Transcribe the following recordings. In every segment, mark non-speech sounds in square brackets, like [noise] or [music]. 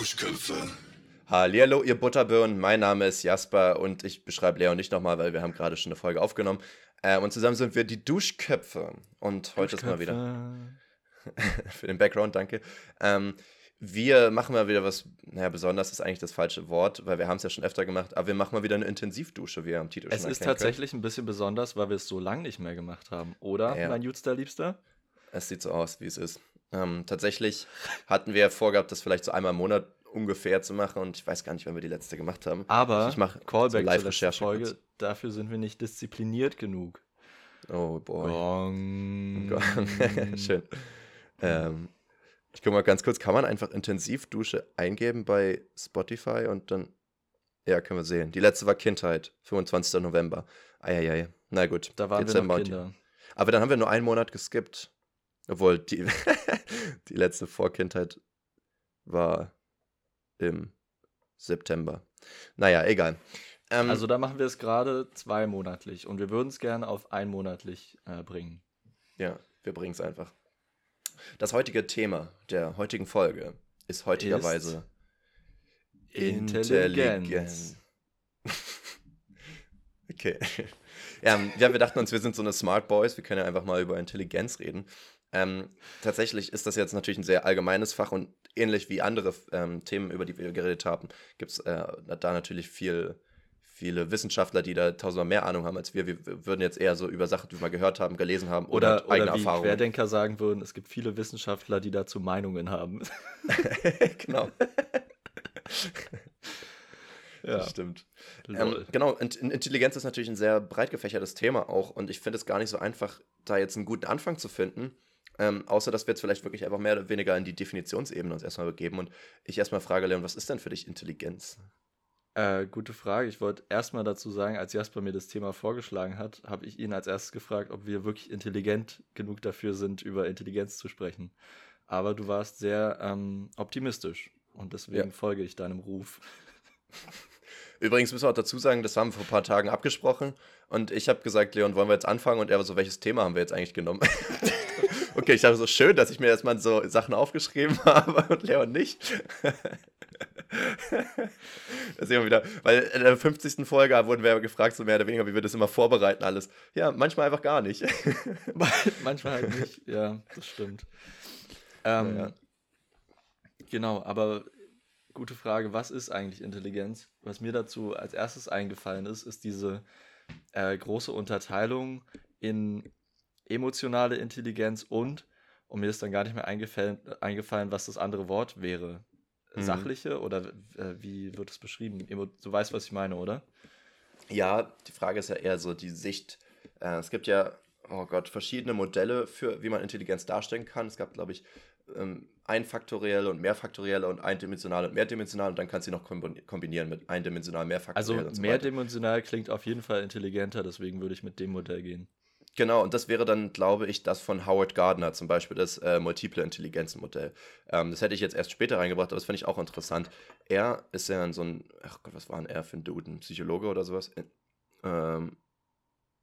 Duschköpfe. Hallihallo, ihr Butterbirnen. Mein Name ist Jasper und ich beschreibe Leon nicht nochmal, weil wir haben gerade schon eine Folge aufgenommen. Äh, und zusammen sind wir die Duschköpfe. Und heute ist mal wieder. [laughs] für den Background, danke. Ähm, wir machen mal wieder was, naja, besonders ist eigentlich das falsche Wort, weil wir haben es ja schon öfter gemacht, aber wir machen mal wieder eine Intensivdusche, wie ihr am Titel Es schon ist erkennen tatsächlich ein bisschen besonders, weil wir es so lange nicht mehr gemacht haben, oder, Ja. mein Jutster Liebster? könnt. Es sieht so aus, wie es ist. Ähm, tatsächlich hatten wir vorgehabt, das vielleicht so einmal im Monat ungefähr zu machen und ich weiß gar nicht, wann wir die letzte gemacht haben. Aber ich mache Callback so Live-Recherche Folge, dafür sind wir nicht diszipliniert genug. Oh boy. Gong. [laughs] Schön. Ähm, ich gucke mal ganz kurz, kann man einfach Intensivdusche eingeben bei Spotify und dann. Ja, können wir sehen. Die letzte war Kindheit, 25. November. Eieiei. Na gut. Da waren Dezember wir noch Kinder. Aber dann haben wir nur einen Monat geskippt. Obwohl, die, [laughs] die letzte Vorkindheit war im September. Naja, egal. Ähm, Also da machen wir es gerade zweimonatlich und wir würden es gerne auf einmonatlich äh, bringen. Ja, wir bringen es einfach. Das heutige Thema der heutigen Folge ist heutigerweise Intelligenz. [laughs] okay. Ja, ja, wir dachten uns, wir sind so eine Smart Boys, wir können ja einfach mal über Intelligenz reden. Ähm, tatsächlich ist das jetzt natürlich ein sehr allgemeines Fach und ähnlich wie andere ähm, Themen, über die wir geredet haben, gibt es äh, da natürlich viel, viele Wissenschaftler, die da tausendmal mehr Ahnung haben als wir. Wir würden jetzt eher so über Sachen, die wir mal gehört haben, gelesen haben oder, Oder, eigene oder wie Erfahrungen. Querdenker sagen würden, es gibt viele Wissenschaftler, die dazu Meinungen haben. [laughs] [laughs] genau. ja, Das stimmt. Ähm, genau, Int Intelligenz ist natürlich ein sehr breit gefächertes Thema auch und ich finde es gar nicht so einfach, da jetzt einen guten Anfang zu finden. Ähm, außer, dass wir jetzt vielleicht wirklich einfach mehr oder weniger in die Definitionsebene uns erstmal begeben und ich erstmal frage, Leon, was ist denn für dich Intelligenz? Äh, gute Frage. Ich wollte erstmal dazu sagen, als Jasper mir das Thema vorgeschlagen hat, habe ich ihn als erstes gefragt, ob wir wirklich intelligent genug dafür sind, über Intelligenz zu sprechen. Aber du warst sehr ähm, optimistisch und deswegen Ja. folge ich deinem Ruf. [laughs] Übrigens müssen wir auch dazu sagen, das haben wir vor ein paar Tagen abgesprochen und ich habe gesagt, Leon, wollen wir jetzt anfangen? Und er war so, welches Thema haben wir jetzt eigentlich genommen? [laughs] okay, ich dachte so, schön, dass ich mir erstmal so Sachen aufgeschrieben [laughs] habe und Leon nicht. [laughs] da sehen wir wieder, weil in der 50. Folge wurden wir gefragt, so mehr oder weniger, wie wir das immer vorbereiten, alles. Ja, manchmal einfach gar nicht. [laughs] Manchmal halt nicht. Ja, das stimmt. Ähm, Ja. Genau, aber gute Frage, was ist eigentlich Intelligenz? Was mir dazu als erstes eingefallen ist, ist diese äh, große Unterteilung in emotionale Intelligenz und, und mir ist dann gar nicht mehr eingefallen, eingefallen was das andere Wort wäre. Mhm. Sachliche oder äh, wie wird es beschrieben? Du weißt, was ich meine, oder? Ja, die Frage ist ja eher so die Sicht. Äh, es gibt ja, oh Gott, verschiedene Modelle für, wie man Intelligenz darstellen kann. Es gab, glaube ich, ähm, einfaktorielle und mehrfaktorielle und eindimensionale und mehrdimensionale und dann kannst du sie noch kombi- kombinieren mit eindimensional, Also mehrfaktoriell und so weiter. mehrdimensional klingt auf jeden Fall intelligenter, deswegen würde ich mit dem Modell gehen. Genau, und das wäre dann, glaube ich, das von Howard Gardner, zum Beispiel das äh, Multiple Intelligenzen-Modell. Ähm, das hätte ich jetzt erst später reingebracht, aber das finde ich auch interessant. Er ist ja so ein, ach Gott, was war denn er für ein Dude, ein Psychologe oder sowas? Äh, Ähm,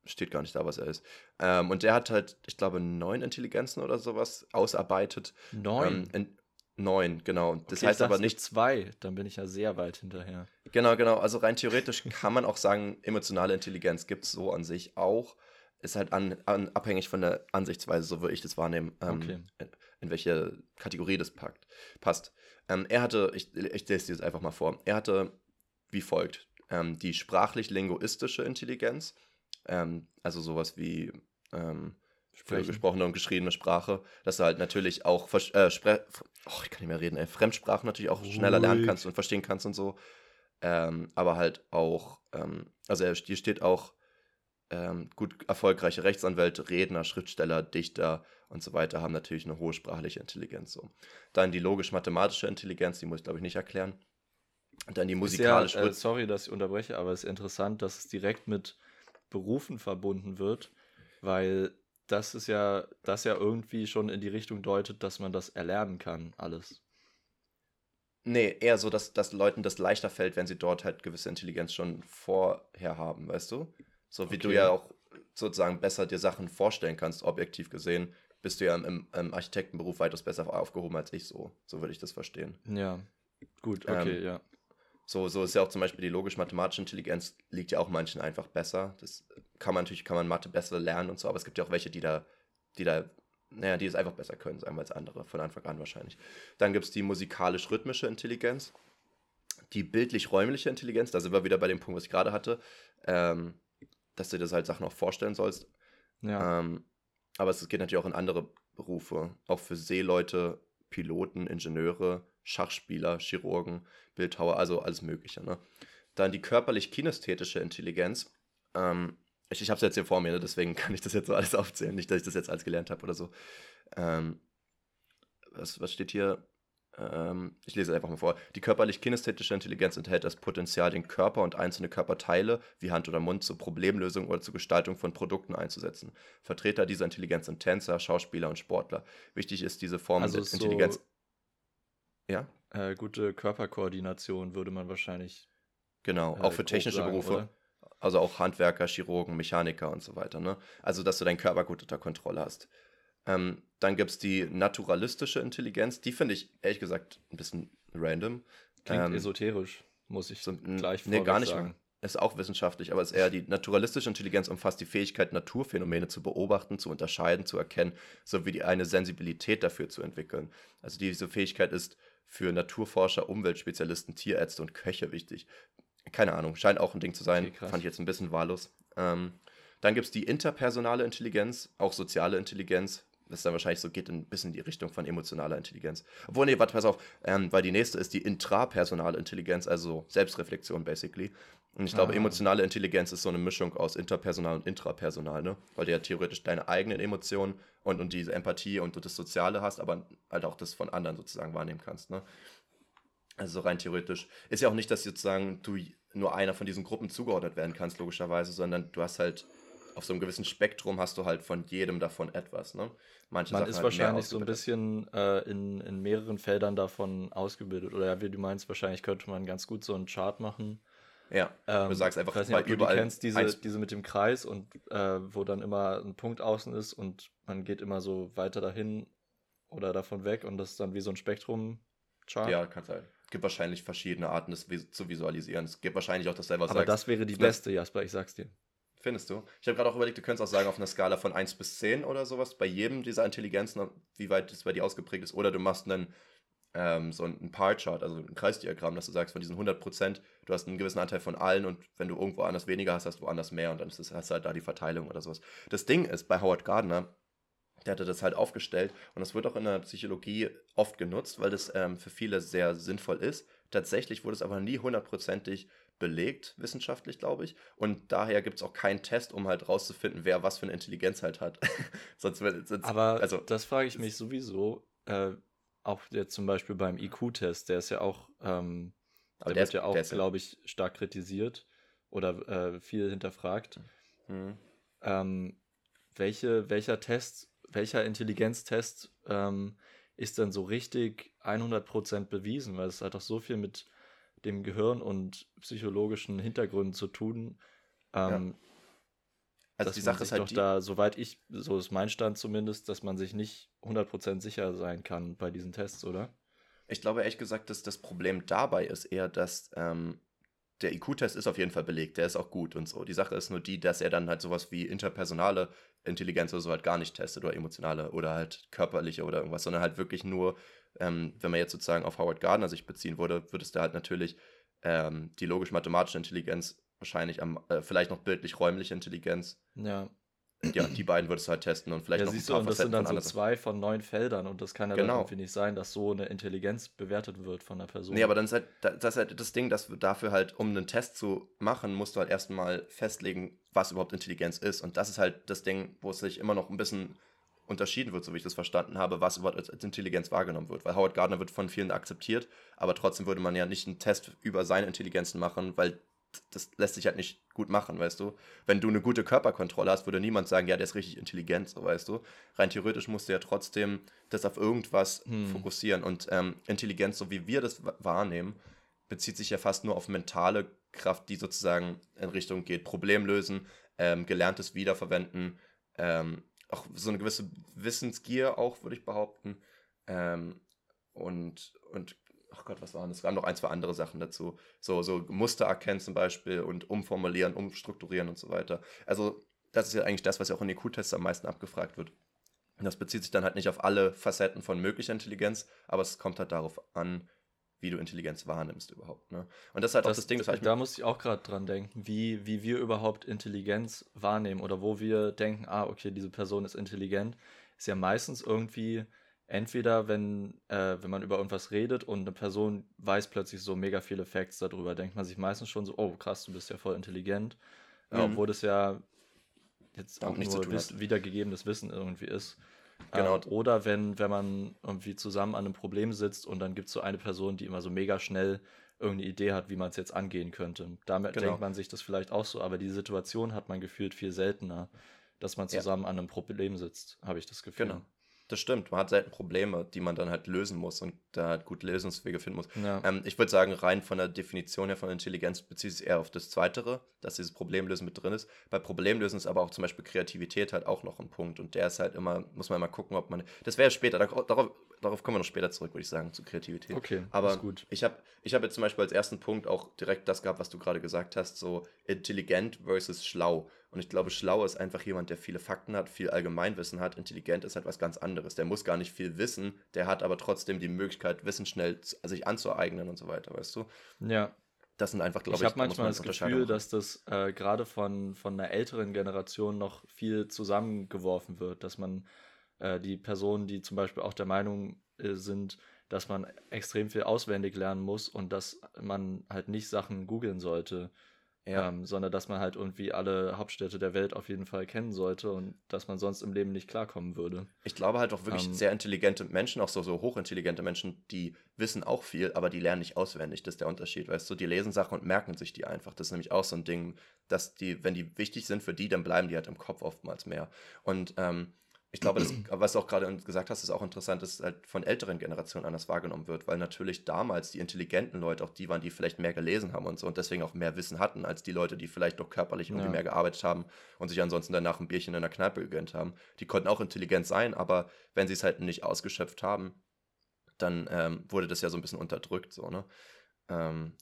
steht gar nicht da, was er ist. Ähm, und der hat halt, ich glaube, neun Intelligenzen oder sowas ausarbeitet. Neun. Ähm, in, neun, genau. Das Okay, heißt aber nicht, zwei, dann bin ich ja sehr weit hinterher. Genau, genau. Also rein theoretisch kann man auch sagen, emotionale Intelligenz gibt es so an sich auch. Ist halt an, an, abhängig von der Ansichtsweise, so würde ich das wahrnehmen, ähm, Okay. in, in welche Kategorie das packt, passt. Ähm, er hatte, ich, ich lese dir das einfach mal vor, er hatte wie folgt, ähm, die sprachlich-linguistische Intelligenz, ähm, also sowas wie ähm, gesprochene und geschriebene Sprache, dass du halt natürlich auch äh, Spre oh, ich kann nicht mehr reden, ey, Fremdsprachen natürlich auch schneller lernen kannst und verstehen kannst und so. Ähm, aber halt auch, also er, hier steht auch ähm, gut erfolgreiche Rechtsanwälte, Redner, Schriftsteller, Dichter und so weiter haben natürlich eine hohe sprachliche Intelligenz. So. Dann die logisch-mathematische Intelligenz, die muss ich glaube ich nicht erklären. Und dann die musikalische. Ja, äh, sorry, dass ich unterbreche, aber es ist interessant, dass es direkt mit Berufen verbunden wird, weil das ist ja, das ja irgendwie schon in die Richtung deutet, dass man das erlernen kann, alles. Nee, eher so, dass, dass Leuten das leichter fällt, wenn sie dort halt gewisse Intelligenz schon vorher haben, weißt du? So wie du Okay. ja auch sozusagen besser dir Sachen vorstellen kannst, objektiv gesehen, bist du ja im, im, im Architektenberuf weitaus besser aufgehoben als ich so. So würde ich das verstehen. Ja. Gut, okay, ähm, ja. So, so ist ja auch zum Beispiel die logisch-mathematische Intelligenz liegt ja auch manchen einfach besser. Das kann man natürlich, kann man Mathe besser lernen und so, aber es gibt ja auch welche, die da, die da, naja, die es einfach besser können, sagen wir als andere, von Anfang an wahrscheinlich. Dann gibt es die musikalisch-rhythmische Intelligenz, die bildlich-räumliche Intelligenz, da sind wir wieder bei dem Punkt, was ich gerade hatte, ähm, dass du dir das halt Sachen auch vorstellen sollst. Ja. Ähm, aber es geht natürlich auch in andere Berufe, auch für Seeleute, Piloten, Ingenieure, Schachspieler, Chirurgen, Bildhauer, also alles Mögliche. Ne? Dann die körperlich-kinästhetische Intelligenz. Ähm, ich ich habe es jetzt hier vor mir, ne? deswegen [laughs] kann ich das jetzt so alles aufzählen. Nicht, dass ich das jetzt alles gelernt habe oder so. Ähm, was, was steht hier? Ähm, ich lese einfach mal vor. Die körperlich-kinästhetische Intelligenz enthält das Potenzial, den Körper und einzelne Körperteile wie Hand oder Mund zur Problemlösung oder zur Gestaltung von Produkten einzusetzen. Vertreter dieser Intelligenz sind Tänzer, Schauspieler und Sportler. Wichtig ist diese Form also der Intelligenz. So ja? Äh, gute Körperkoordination würde man wahrscheinlich. Genau, äh, auch für technische sagen, Berufe. Oder? Also auch Handwerker, Chirurgen, Mechaniker und so weiter. Ne? Also, dass du deinen Körper gut unter Kontrolle hast. Ähm, dann gibt es die naturalistische Intelligenz. Die finde ich ehrlich gesagt ein bisschen random. Klingt ähm, esoterisch, muss ich so gleich Nee, gar nicht. Sagen. Ist auch wissenschaftlich, aber es ist eher die naturalistische Intelligenz umfasst die Fähigkeit, Naturphänomene zu beobachten, zu unterscheiden, zu erkennen, sowie die eine Sensibilität dafür zu entwickeln. Also diese Fähigkeit ist für Naturforscher, Umweltspezialisten, Tierärzte und Köche wichtig. Keine Ahnung, scheint auch ein Ding zu sein. Okay, Fand ich jetzt ein bisschen wahllos. Ähm, dann gibt es die interpersonale Intelligenz, auch soziale Intelligenz, das dann wahrscheinlich so geht ein bisschen in die Richtung von emotionaler Intelligenz. Obwohl, nee, warte, pass auf, ähm, weil die nächste ist die intrapersonale Intelligenz, also Selbstreflexion basically. Und ich glaube, ah. emotionale Intelligenz ist so eine Mischung aus interpersonal und intrapersonal, ne? Weil du ja theoretisch deine eigenen Emotionen und, und diese Empathie und, und das Soziale hast, aber halt auch das von anderen sozusagen wahrnehmen kannst, ne? Also rein theoretisch. Ist ja auch nicht, dass sozusagen du nur einer von diesen Gruppen zugeordnet werden kannst, logischerweise, sondern du hast halt auf so einem gewissen Spektrum hast du halt von jedem davon etwas. Ne? Manche Man Sachen ist halt wahrscheinlich so ein bisschen äh, in, in mehreren Feldern davon ausgebildet. Oder ja, wie du meinst, wahrscheinlich könnte man ganz gut so einen Chart machen. Ja, ähm, du sagst einfach, ich weiß nicht, überall. Du kennst diese, diese mit dem Kreis und äh, wo dann immer ein Punkt außen ist und man geht immer so weiter dahin oder davon weg und das ist dann wie so ein Spektrum-Chart. Ja, kann sein. Es gibt wahrscheinlich verschiedene Arten, das zu visualisieren. Es gibt wahrscheinlich auch das selber Aber sagst. das wäre die beste, Jasper, ich sag's dir. Findest du? Ich habe gerade auch überlegt, du könntest auch sagen, auf einer Skala von 1 bis 10 oder sowas, bei jedem dieser Intelligenzen, wie weit das bei dir ausgeprägt ist. Oder du machst einen, ähm, so ein Par-Chart, also ein Kreisdiagramm, dass du sagst, von diesen 100 Prozent, du hast einen gewissen Anteil von allen und wenn du irgendwo anders weniger hast, hast du woanders mehr und dann ist das, hast du halt da die Verteilung oder sowas. Das Ding ist, bei Howard Gardner, der hatte das halt aufgestellt und das wird auch in der Psychologie oft genutzt, weil das ähm, für viele sehr sinnvoll ist. Tatsächlich wurde es aber nie hundertprozentig belegt, wissenschaftlich, glaube ich. Und daher gibt es auch keinen Test, um halt rauszufinden, wer was für eine Intelligenz halt hat. [laughs] sonst, sonst, Aber also, das frage ich mich sowieso. Äh, auch jetzt zum Beispiel beim IQ-Test, der ist ja auch, ähm, der, der wird ja auch, glaube ich, stark kritisiert oder äh, viel hinterfragt. Mhm. Ähm, welche, welcher Test, welcher Intelligenztest ähm, ist denn so richtig 100% bewiesen? Weil es hat doch so viel mit dem Gehirn und psychologischen Hintergründen zu tun. Ähm, ja. Also die Sache ist halt doch da, soweit ich, so ist mein Stand zumindest, dass man sich nicht 100% sicher sein kann bei diesen Tests, oder? Ich glaube ehrlich gesagt, dass das Problem dabei ist eher, dass ähm, der IQ-Test ist auf jeden Fall belegt, der ist auch gut und so. Die Sache ist nur die, dass er dann halt sowas wie interpersonale Intelligenz oder so halt gar nicht testet oder emotionale oder halt körperliche oder irgendwas, sondern halt wirklich nur ähm, wenn man jetzt sozusagen auf Howard Gardner sich beziehen würde, würdest du halt natürlich ähm, die logisch-mathematische Intelligenz wahrscheinlich am, äh, vielleicht noch bildlich-räumliche Intelligenz. Ja. Ja, die beiden würdest du halt testen und vielleicht ja, noch siehst ein paar du, und das sind dann so zwei von neun Feldern und das kann ja genau. dann nicht sein, dass so eine Intelligenz bewertet wird von der Person. Nee, aber dann ist halt das, ist halt das Ding, dass dafür halt, um einen Test zu machen, musst du halt erstmal festlegen, was überhaupt Intelligenz ist. Und das ist halt das Ding, wo es sich immer noch ein bisschen unterschieden wird, so wie ich das verstanden habe, was überhaupt als Intelligenz wahrgenommen wird. Weil Howard Gardner wird von vielen akzeptiert, aber trotzdem würde man ja nicht einen Test über seine Intelligenzen machen, weil das lässt sich halt nicht gut machen, weißt du. Wenn du eine gute Körperkontrolle hast, würde niemand sagen, ja, der ist richtig intelligent, so weißt du. Rein theoretisch musst du ja trotzdem das auf irgendwas hm. fokussieren. Und ähm, Intelligenz, so wie wir das wahrnehmen, bezieht sich ja fast nur auf mentale Kraft, die sozusagen in Richtung geht. Problem lösen, ähm, gelerntes Wiederverwenden, ähm, auch so eine gewisse Wissensgier auch, würde ich behaupten. Ähm, und, und ach Gott, was waren das? Es waren noch ein, zwei andere Sachen dazu. So, so Muster erkennen zum Beispiel und umformulieren, umstrukturieren und so weiter. Also, das ist ja eigentlich das, was ja auch in IQ-Tests am meisten abgefragt wird. Und das bezieht sich dann halt nicht auf alle Facetten von möglicher Intelligenz, aber es kommt halt darauf an, wie du Intelligenz wahrnimmst überhaupt. Ne? Und das ist halt das, auch das Ding, das Da muss ich auch gerade dran denken, wie, wie wir überhaupt Intelligenz wahrnehmen oder wo wir denken, ah, okay, diese Person ist intelligent, ist ja meistens irgendwie entweder, wenn, äh, wenn man über irgendwas redet und eine Person weiß plötzlich so mega viele Facts darüber, denkt man sich meistens schon so, oh krass, du bist ja voll intelligent. Mhm. Äh, obwohl das ja jetzt auch, auch nur wiss, wiedergegebenes Wissen irgendwie ist. Genau. Äh, oder wenn, wenn man irgendwie zusammen an einem Problem sitzt und dann gibt es so eine Person, die immer so mega schnell irgendeine Idee hat, wie man es jetzt angehen könnte. Damit genau. denkt man sich das vielleicht auch so, aber die Situation hat man gefühlt viel seltener, dass man zusammen ja. an einem Problem sitzt, habe ich das Gefühl. Genau. Das stimmt, man hat selten Probleme, die man dann halt lösen muss und da halt gut Lösungswege finden muss. Ja. Ähm, ich würde sagen, rein von der Definition her von Intelligenz bezieht es eher auf das Zweitere, dass dieses Problemlösen mit drin ist. Bei Problemlösen ist aber auch zum Beispiel Kreativität halt auch noch ein Punkt und der ist halt immer, muss man mal gucken, ob man, das wäre später, darauf, darauf kommen wir noch später zurück, würde ich sagen, zu Kreativität. Okay, aber gut. ich habe ich hab jetzt zum Beispiel als ersten Punkt auch direkt das gehabt, was du gerade gesagt hast, so intelligent versus schlau. Und ich glaube, schlau ist einfach jemand, der viele Fakten hat, viel Allgemeinwissen hat. Intelligent ist halt was ganz anderes. Der muss gar nicht viel wissen, der hat aber trotzdem die Möglichkeit, Wissen schnell sich anzueignen und so weiter, weißt du? Ja. Das sind einfach, glaube ich, ich habe manchmal das Gefühl, dass das äh, gerade von, von einer älteren Generation noch viel zusammengeworfen wird, dass man äh, die Personen, die zum Beispiel auch der Meinung äh, sind, dass man extrem viel auswendig lernen muss und dass man halt nicht Sachen googeln sollte, ja. Ähm, sondern dass man halt irgendwie alle Hauptstädte der Welt auf jeden Fall kennen sollte und dass man sonst im Leben nicht klarkommen würde. Ich glaube halt auch wirklich ähm, sehr intelligente Menschen, auch so, so hochintelligente Menschen, die wissen auch viel, aber die lernen nicht auswendig. Das ist der Unterschied, weißt du? Die lesen Sachen und merken sich die einfach. Das ist nämlich auch so ein Ding, dass die, wenn die wichtig sind für die, dann bleiben die halt im Kopf oftmals mehr. Und ähm, ich glaube, das, [clears throat] was du auch gerade gesagt hast, ist auch interessant, dass es halt von älteren Generationen anders wahrgenommen wird, weil natürlich damals die intelligenten Leute auch die waren, die vielleicht mehr gelesen haben und so und deswegen auch mehr Wissen hatten, als die Leute, die vielleicht noch körperlich irgendwie ja. mehr gearbeitet haben und sich ansonsten danach ein Bierchen in der Kneipe gegönnt haben. Die konnten auch intelligent sein, aber wenn sie es halt nicht ausgeschöpft haben, dann ähm, wurde das ja so ein bisschen unterdrückt, so, ne? Ähm,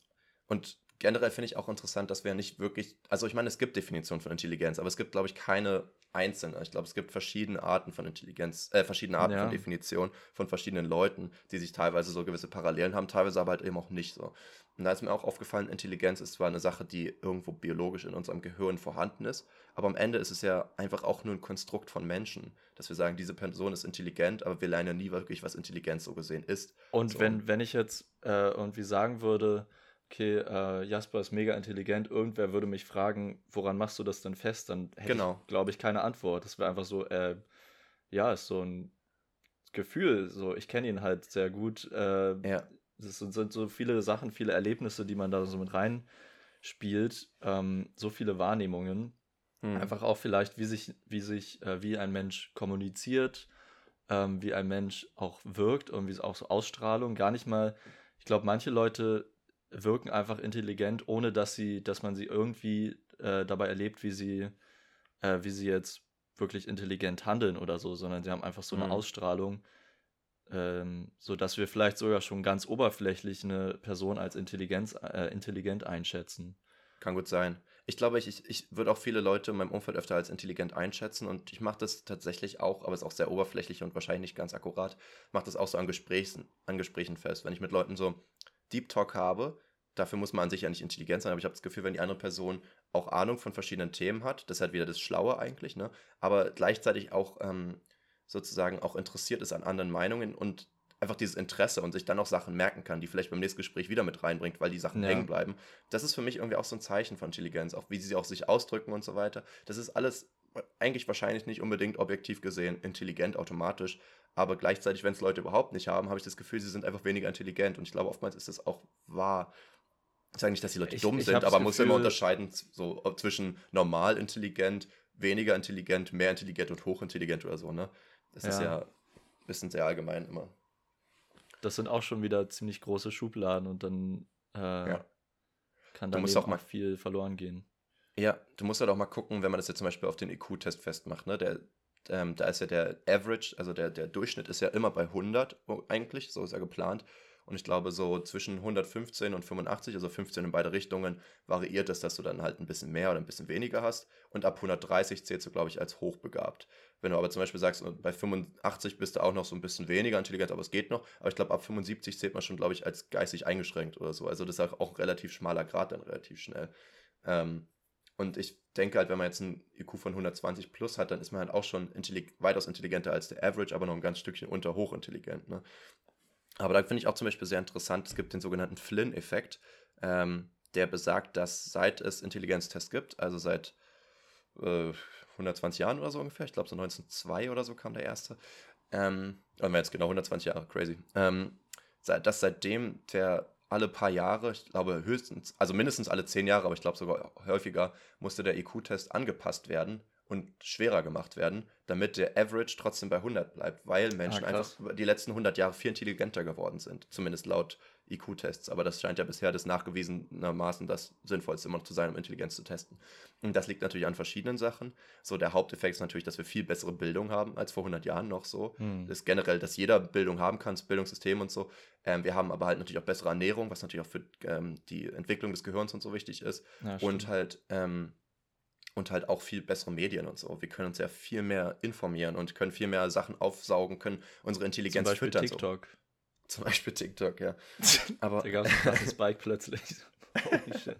und generell finde ich auch interessant, dass wir nicht wirklich, also ich meine, es gibt Definitionen von Intelligenz, aber es gibt, glaube ich, keine einzelne. Ich glaube, es gibt verschiedene Arten von Intelligenz, äh, verschiedene Arten ja. von Definition von verschiedenen Leuten, die sich teilweise so gewisse Parallelen haben, teilweise aber halt eben auch nicht so. Und da ist mir auch aufgefallen, Intelligenz ist zwar eine Sache, die irgendwo biologisch in unserem Gehirn vorhanden ist, aber am Ende ist es ja einfach auch nur ein Konstrukt von Menschen, dass wir sagen, diese Person ist intelligent, aber wir lernen ja nie wirklich, was Intelligenz so gesehen ist. Und so. wenn, wenn ich jetzt äh, irgendwie sagen würde, okay, äh, Jasper ist mega intelligent, irgendwer würde mich fragen, woran machst du das denn fest? Dann hätte genau. ich, glaube ich, keine Antwort. Das wäre einfach so, äh, ja, ist so ein Gefühl, so, ich kenne ihn halt sehr gut. Äh, ja. Es sind, sind, so viele Sachen, viele Erlebnisse, die man da so mit rein spielt, ähm, so viele Wahrnehmungen. Hm. Einfach auch vielleicht, wie sich, wie sich, äh, wie ein Mensch kommuniziert, ähm, wie ein Mensch auch wirkt, irgendwie auch so Ausstrahlung. Gar nicht mal, ich glaube, manche Leute wirken einfach intelligent, ohne dass sie, dass man sie irgendwie äh, dabei erlebt, wie sie, äh, wie sie jetzt wirklich intelligent handeln oder so, sondern sie haben einfach so eine mhm. Ausstrahlung, ähm, so dass wir vielleicht sogar schon ganz oberflächlich eine Person als Intelligenz, äh, intelligent einschätzen. Kann gut sein. Ich glaube, ich, ich, ich würde auch viele Leute in meinem Umfeld öfter als intelligent einschätzen und ich mache das tatsächlich auch, aber es ist auch sehr oberflächlich und wahrscheinlich nicht ganz akkurat, mache das auch so an Gesprächen, an Gesprächen fest. Wenn ich mit Leuten so Deep Talk habe, dafür muss man an sich ja nicht intelligent sein, aber ich habe das Gefühl, wenn die andere Person auch Ahnung von verschiedenen Themen hat, das ist halt wieder das Schlaue eigentlich, ne? aber gleichzeitig auch ähm, sozusagen auch interessiert ist an anderen Meinungen und einfach dieses Interesse und sich dann auch Sachen merken kann, die vielleicht beim nächsten Gespräch wieder mit reinbringt, weil die Sachen ja. hängen bleiben. Das ist für mich irgendwie auch so ein Zeichen von Intelligenz, auch wie sie auch sich ausdrücken und so weiter. Das ist alles eigentlich wahrscheinlich nicht unbedingt objektiv gesehen intelligent automatisch, aber gleichzeitig, wenn es Leute überhaupt nicht haben, habe ich das Gefühl, sie sind einfach weniger intelligent und ich glaube, oftmals ist das auch wahr, ich sage nicht, dass die Leute ich, dumm ich sind, aber man muss immer unterscheiden so, zwischen normal intelligent, weniger intelligent, mehr intelligent und hochintelligent oder so, ne? Das ja. ist ja ein bisschen sehr allgemein immer. Das sind auch schon wieder ziemlich große Schubladen und dann äh, ja. kann da auch mal viel verloren gehen. Ja, du musst halt auch mal gucken, wenn man das jetzt zum Beispiel auf den IQ-Test festmacht, ne? Der, ähm, da ist ja der Average, also der, der Durchschnitt ist ja immer bei 100 eigentlich, so ist er geplant. Und ich glaube, so zwischen 115 und 85, also 15 in beide Richtungen, variiert es, dass du dann halt ein bisschen mehr oder ein bisschen weniger hast. Und ab 130 zählst du, glaube ich, als hochbegabt. Wenn du aber zum Beispiel sagst, bei 85 bist du auch noch so ein bisschen weniger intelligent, aber es geht noch. Aber ich glaube, ab 75 zählt man schon, glaube ich, als geistig eingeschränkt oder so. Also das ist auch ein relativ schmaler Grad dann relativ schnell. Ähm, und ich denke halt, wenn man jetzt einen IQ von 120 plus hat, dann ist man halt auch schon intellig weitaus intelligenter als der Average, aber noch ein ganz Stückchen unter hochintelligent. Ne? Aber da finde ich auch zum Beispiel sehr interessant, es gibt den sogenannten Flynn-Effekt, ähm, der besagt, dass seit es Intelligenztests gibt, also seit äh, 120 Jahren oder so ungefähr, ich glaube so 1902 oder so kam der erste, ähm, oder jetzt genau 120 Jahre, crazy, ähm, dass seitdem der alle paar Jahre, ich glaube höchstens, also mindestens alle zehn Jahre, aber ich glaube sogar häufiger, musste der IQ-Test angepasst werden und schwerer gemacht werden, damit der Average trotzdem bei 100 bleibt, weil Menschen ah, einfach die letzten 100 Jahre viel intelligenter geworden sind, zumindest laut IQ-Tests. Aber das scheint ja bisher das nachgewiesenermaßen das Sinnvollste immer noch zu sein, um Intelligenz zu testen. Und das liegt natürlich an verschiedenen Sachen. So, der Haupteffekt ist natürlich, dass wir viel bessere Bildung haben als vor 100 Jahren noch so. Hm. Das ist generell, dass jeder Bildung haben kann, das Bildungssystem und so. Ähm, wir haben aber halt natürlich auch bessere Ernährung, was natürlich auch für ähm, die Entwicklung des Gehirns und so wichtig ist. Ja, und halt ähm, und halt auch viel bessere Medien und so. Wir können uns ja viel mehr informieren und können viel mehr Sachen aufsaugen, können unsere Intelligenz Zum Beispiel füttern. TikTok. So. Zum Beispiel TikTok, ja. [laughs] Aber da gab es ein Spike plötzlich. Holy shit.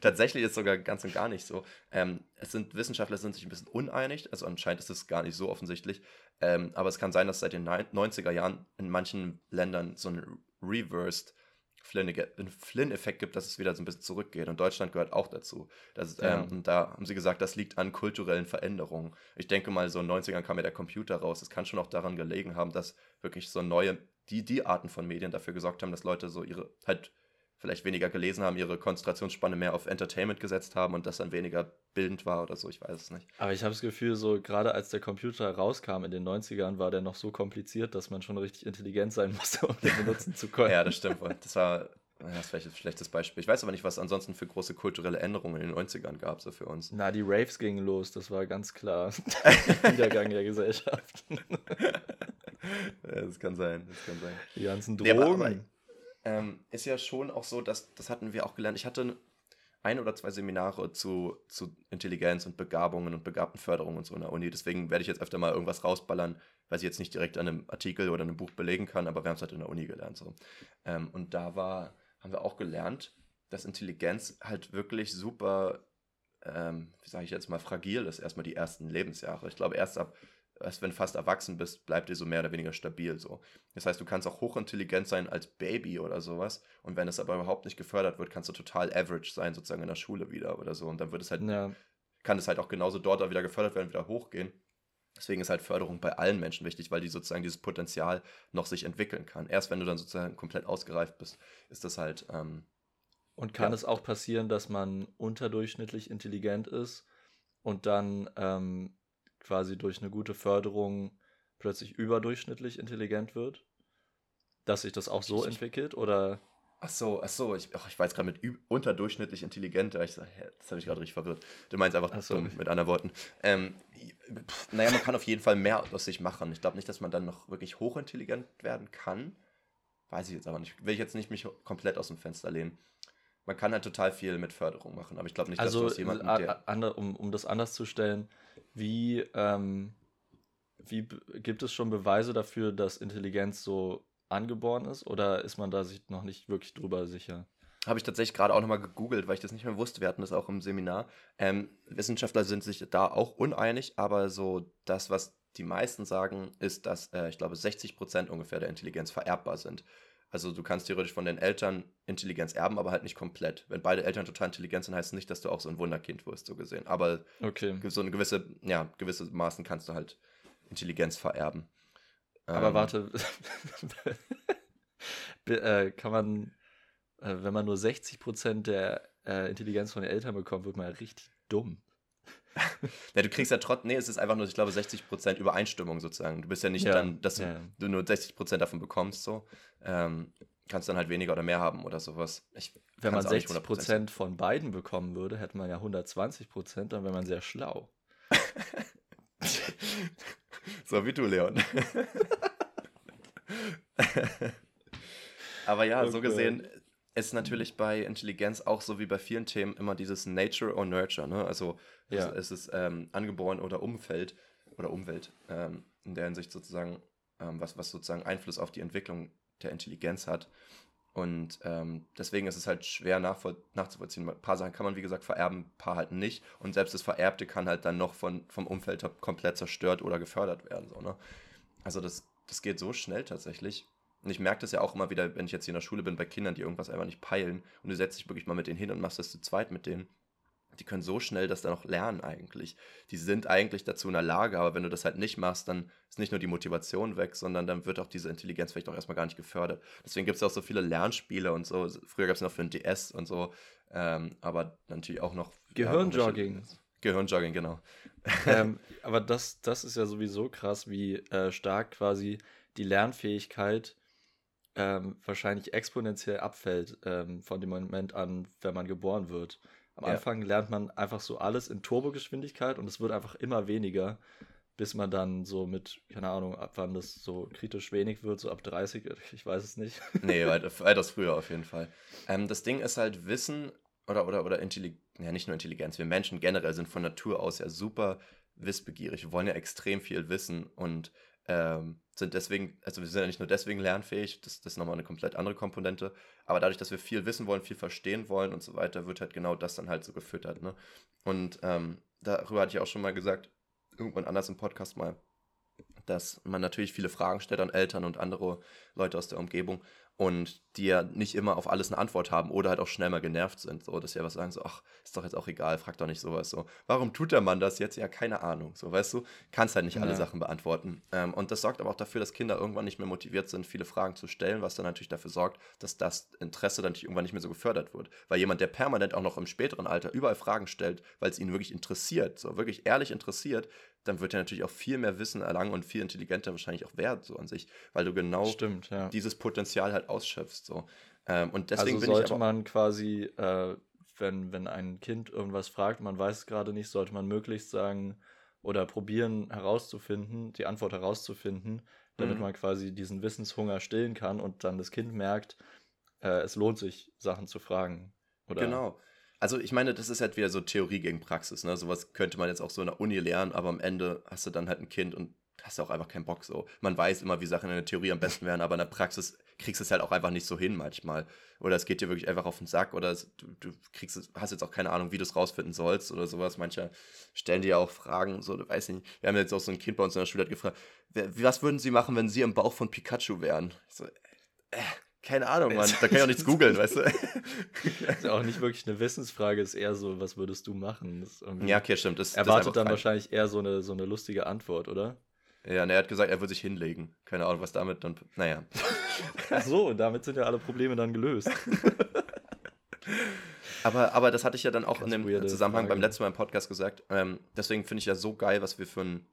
Tatsächlich ist es sogar ganz und gar nicht so. Ähm, es sind Wissenschaftler sind sich ein bisschen uneinig, also anscheinend ist es gar nicht so offensichtlich. Ähm, aber es kann sein, dass seit den 90er Jahren in manchen Ländern so ein Reversed Flynn-Effekt gibt, dass es wieder so ein bisschen zurückgeht. Und Deutschland gehört auch dazu. Das, ja. ähm, und da haben sie gesagt, das liegt an kulturellen Veränderungen. Ich denke mal, so in den 90ern kam ja der Computer raus. Es kann schon auch daran gelegen haben, dass wirklich so neue, die, die Arten von Medien dafür gesorgt haben, dass Leute so ihre, halt vielleicht weniger gelesen haben, ihre Konzentrationsspanne mehr auf Entertainment gesetzt haben und das dann weniger bildend war oder so, ich weiß es nicht. Aber ich habe das Gefühl, so gerade als der Computer rauskam in den 90ern, war der noch so kompliziert, dass man schon richtig intelligent sein musste, um den benutzen zu [laughs] können. ja, das stimmt. Das war das ist vielleicht ein schlechtes Beispiel. Ich weiß aber nicht, was ansonsten für große kulturelle Änderungen in den 90ern gab, so für uns. Na, die Raves gingen los, das war ganz klar. [laughs] [laughs] Niedergang der Gesellschaft. [laughs] ja, das kann sein, das kann sein. Die ganzen Drogen. Aber, aber, ähm, ist ja schon auch so, dass, das hatten wir auch gelernt. Ich hatte ein oder zwei Seminare zu, zu Intelligenz und Begabungen und Begabtenförderung und so in der Uni. Deswegen werde ich jetzt öfter mal irgendwas rausballern, was ich jetzt nicht direkt an einem Artikel oder einem Buch belegen kann, aber wir haben es halt in der Uni gelernt. So. Ähm, und da war, haben wir auch gelernt, dass Intelligenz halt wirklich super, ähm, wie sage ich jetzt mal, fragil ist, erstmal die ersten Lebensjahre. Ich glaube, erst ab erst wenn du fast erwachsen bist, bleibt dir so mehr oder weniger stabil so. Das heißt, du kannst auch hochintelligent sein als Baby oder sowas und wenn es aber überhaupt nicht gefördert wird, kannst du total average sein sozusagen in der Schule wieder oder so und dann wird es halt ja. kann es halt auch genauso dort wieder gefördert werden, wieder hochgehen. Deswegen ist halt Förderung bei allen Menschen wichtig, weil die sozusagen dieses Potenzial noch sich entwickeln kann. Erst wenn du dann sozusagen komplett ausgereift bist, ist das halt. Ähm, und kann ja. es auch passieren, dass man unterdurchschnittlich intelligent ist und dann ähm, quasi durch eine gute Förderung plötzlich überdurchschnittlich intelligent wird? Dass sich das auch so entwickelt oder? Ach so, ach so, ich, ach, ich war jetzt gerade mit unterdurchschnittlich intelligent, ich hä, das habe ich gerade richtig verwirrt. Du meinst einfach so. dumm, mit anderen Worten. Ähm, pff, naja, man kann auf jeden Fall mehr aus sich machen. Ich glaube nicht, dass man dann noch wirklich hochintelligent werden kann. Weiß ich jetzt aber nicht. Will ich jetzt nicht mich komplett aus dem Fenster lehnen. Man kann halt total viel mit Förderung machen, aber ich glaube nicht, dass also, du jemanden, der... um, um das anders zu stellen, wie, ähm, wie gibt es schon Beweise dafür, dass Intelligenz so angeboren ist oder ist man da sich noch nicht wirklich drüber sicher? Habe ich tatsächlich gerade auch nochmal gegoogelt, weil ich das nicht mehr wusste. Wir hatten das auch im Seminar. Ähm, Wissenschaftler sind sich da auch uneinig, aber so das, was die meisten sagen, ist, dass äh, ich glaube 60 Prozent ungefähr der Intelligenz vererbbar sind. Also du kannst theoretisch von den Eltern Intelligenz erben, aber halt nicht komplett. Wenn beide Eltern total intelligent sind, heißt es nicht, dass du auch so ein Wunderkind wirst, so gesehen. Aber okay. so eine gewisse, ja, gewisse Maßen kannst du halt Intelligenz vererben. Aber ähm, warte, [laughs] äh, kann man, äh, wenn man nur 60% der äh, Intelligenz von den Eltern bekommt, wird man ja richtig dumm. [laughs] ja, du kriegst ja trotzdem, nee, es ist einfach nur, ich glaube, 60% Übereinstimmung sozusagen. Du bist ja nicht ja, dann, dass ja. du nur 60% davon bekommst, so. Ähm, kannst dann halt weniger oder mehr haben oder sowas. Ich Wenn man 60% von beiden bekommen würde, hätte man ja 120%, dann wäre man sehr schlau. [laughs] [laughs] so wie du, Leon. [laughs] Aber ja, Oh so gesehen ist natürlich bei Intelligenz auch so wie bei vielen Themen immer dieses Nature or Nurture. Ne? Also Ja. es, es ist ähm, angeboren oder Umfeld oder Umwelt ähm, in der Hinsicht sozusagen, ähm, was, was sozusagen Einfluss auf die Entwicklung der Intelligenz hat. Und ähm, deswegen ist es halt schwer nachzuvollziehen. Ein paar Sachen kann man, wie gesagt, vererben, ein paar halt nicht. Und selbst das Vererbte kann halt dann noch von, vom Umfeld komplett zerstört oder gefördert werden. So, ne? Also das, das geht so schnell tatsächlich. Und ich merke das ja auch immer wieder, wenn ich jetzt hier in der Schule bin, bei Kindern, die irgendwas einfach nicht peilen. Und du setzt dich wirklich mal mit denen hin und machst das zu zweit mit denen. Die können so schnell das dann auch lernen eigentlich. Die sind eigentlich dazu in der Lage, aber wenn du das halt nicht machst, dann ist nicht nur die Motivation weg, sondern dann wird auch diese Intelligenz vielleicht auch erstmal gar nicht gefördert. Deswegen gibt es auch so viele Lernspiele und so. Früher gab es noch für den DS und so, ähm, aber natürlich auch noch. ja, Gehirnjogging. unterschiedliche- Gehirnjogging, genau. ähm, [laughs] aber das, das ist ja sowieso krass, wie äh, stark quasi die Lernfähigkeit ähm, wahrscheinlich exponentiell abfällt ähm, von dem Moment an, wenn man geboren wird. Am Ja. Anfang lernt man einfach so alles in Turbogeschwindigkeit und es wird einfach immer weniger, bis man dann so mit, keine Ahnung, ab wann das so kritisch wenig wird, so ab 30, [laughs] ich weiß es nicht. Nee, weit, weitaus früher auf jeden Fall. Ähm, das Ding ist halt Wissen oder, oder, oder Intelligenz, ja nicht nur Intelligenz, wir Menschen generell sind von Natur aus ja super wissbegierig. Wir wollen ja extrem viel wissen und ähm, sind deswegen, also wir sind ja nicht nur deswegen lernfähig, das, das ist nochmal eine komplett andere Komponente, aber dadurch, dass wir viel wissen wollen, viel verstehen wollen und so weiter, wird halt genau das dann halt so gefüttert. Ne? Und ähm, darüber hatte ich auch schon mal gesagt, irgendwann anders im Podcast mal, dass man natürlich viele Fragen stellt an Eltern und andere Leute aus der Umgebung und die ja nicht immer auf alles eine Antwort haben oder halt auch schnell mal genervt sind. So, dass sie ja was sagen, so, ach, ist doch jetzt auch egal, frag doch nicht sowas. So, warum tut der Mann das jetzt? Ja, keine Ahnung. So, weißt du, kannst halt nicht alle Ja. Sachen beantworten. Ähm, und das sorgt aber auch dafür, dass Kinder irgendwann nicht mehr motiviert sind, viele Fragen zu stellen, was dann natürlich dafür sorgt, dass das Interesse dann irgendwann nicht mehr so gefördert wird. Weil jemand, der permanent auch noch im späteren Alter überall Fragen stellt, weil es ihn wirklich interessiert, so wirklich ehrlich interessiert, dann wird er natürlich auch viel mehr Wissen erlangen und viel intelligenter wahrscheinlich auch werden, so an sich, weil du genau Stimmt, ja. dieses Potenzial halt ausschöpfst. So. Ähm, und deswegen also bin ich sollte man quasi, äh, wenn, wenn ein Kind irgendwas fragt, man weiß es gerade nicht, sollte man möglichst sagen oder probieren herauszufinden, die Antwort herauszufinden, damit Mhm. man quasi diesen Wissenshunger stillen kann und dann das Kind merkt, äh, es lohnt sich, Sachen zu fragen. Oder Genau. Also ich meine, das ist halt wieder so Theorie gegen Praxis, ne? Sowas könnte man jetzt auch so in der Uni lernen, aber am Ende hast du dann halt ein Kind und hast auch einfach keinen Bock so. Man weiß immer, wie Sachen in der Theorie am besten wären, aber in der Praxis kriegst du es halt auch einfach nicht so hin manchmal. Oder es geht dir wirklich einfach auf den Sack oder es, du, du kriegst hast jetzt auch keine Ahnung, wie du es rausfinden sollst oder sowas. Manche stellen dir auch Fragen, so, du weißt nicht. Wir haben jetzt auch so ein Kind bei uns in der Schule hat gefragt, was würden sie machen, wenn sie im Bauch von Pikachu wären? Ich so, äh, keine Ahnung, Mann. Da kann ich auch [laughs] nichts googeln, weißt du? ist ja auch nicht wirklich eine Wissensfrage, ist eher so, was würdest du machen? Das ist Ja, okay, stimmt. Das, das ist Erwartet einfach dann falsch. wahrscheinlich eher so eine, so eine lustige Antwort, oder? Ja, ne, er hat gesagt, er würde sich hinlegen. Keine Ahnung, was damit dann. Naja. Ach so, und damit sind ja alle Probleme dann gelöst. [laughs] Aber, aber das hatte ich ja dann auch Ganz in dem Zusammenhang Frage. beim letzten Mal im Podcast gesagt. Ähm, deswegen finde ich ja so geil, was wir für einen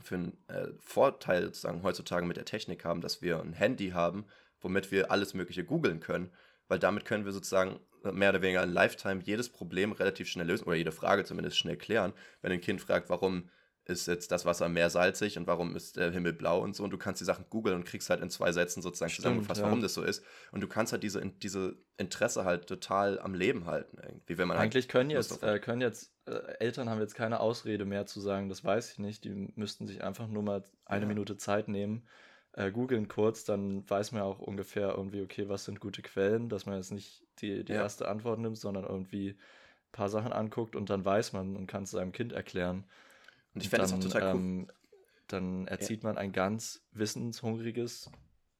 für einen, äh, Vorteil sozusagen heutzutage mit der Technik haben, dass wir ein Handy haben, womit wir alles Mögliche googeln können. Weil damit können wir sozusagen äh, mehr oder weniger in Lifetime jedes Problem relativ schnell lösen oder jede Frage zumindest schnell klären. Wenn ein Kind fragt, warum ist jetzt das Wasser mehr salzig und warum ist der Himmel blau und so und du kannst die Sachen googeln und kriegst halt in zwei Sätzen sozusagen Stimmt, zusammengefasst, ja. warum das so ist. Und du kannst halt diese, diese Interesse halt total am Leben halten, irgendwie, wenn man halt Eigentlich können Lust jetzt, äh, können jetzt, äh, Eltern haben jetzt keine Ausrede mehr zu sagen, das weiß ich nicht. Die müssten sich einfach nur mal eine Ja. Minute Zeit nehmen, äh, googeln kurz, dann weiß man ja auch ungefähr irgendwie, okay, was sind gute Quellen, dass man jetzt nicht die, die Ja. erste Antwort nimmt, sondern irgendwie ein paar Sachen anguckt und dann weiß man und kann es seinem Kind erklären. Und ich fände das auch total cool. ähm, dann erzieht man ein ganz wissenshungriges,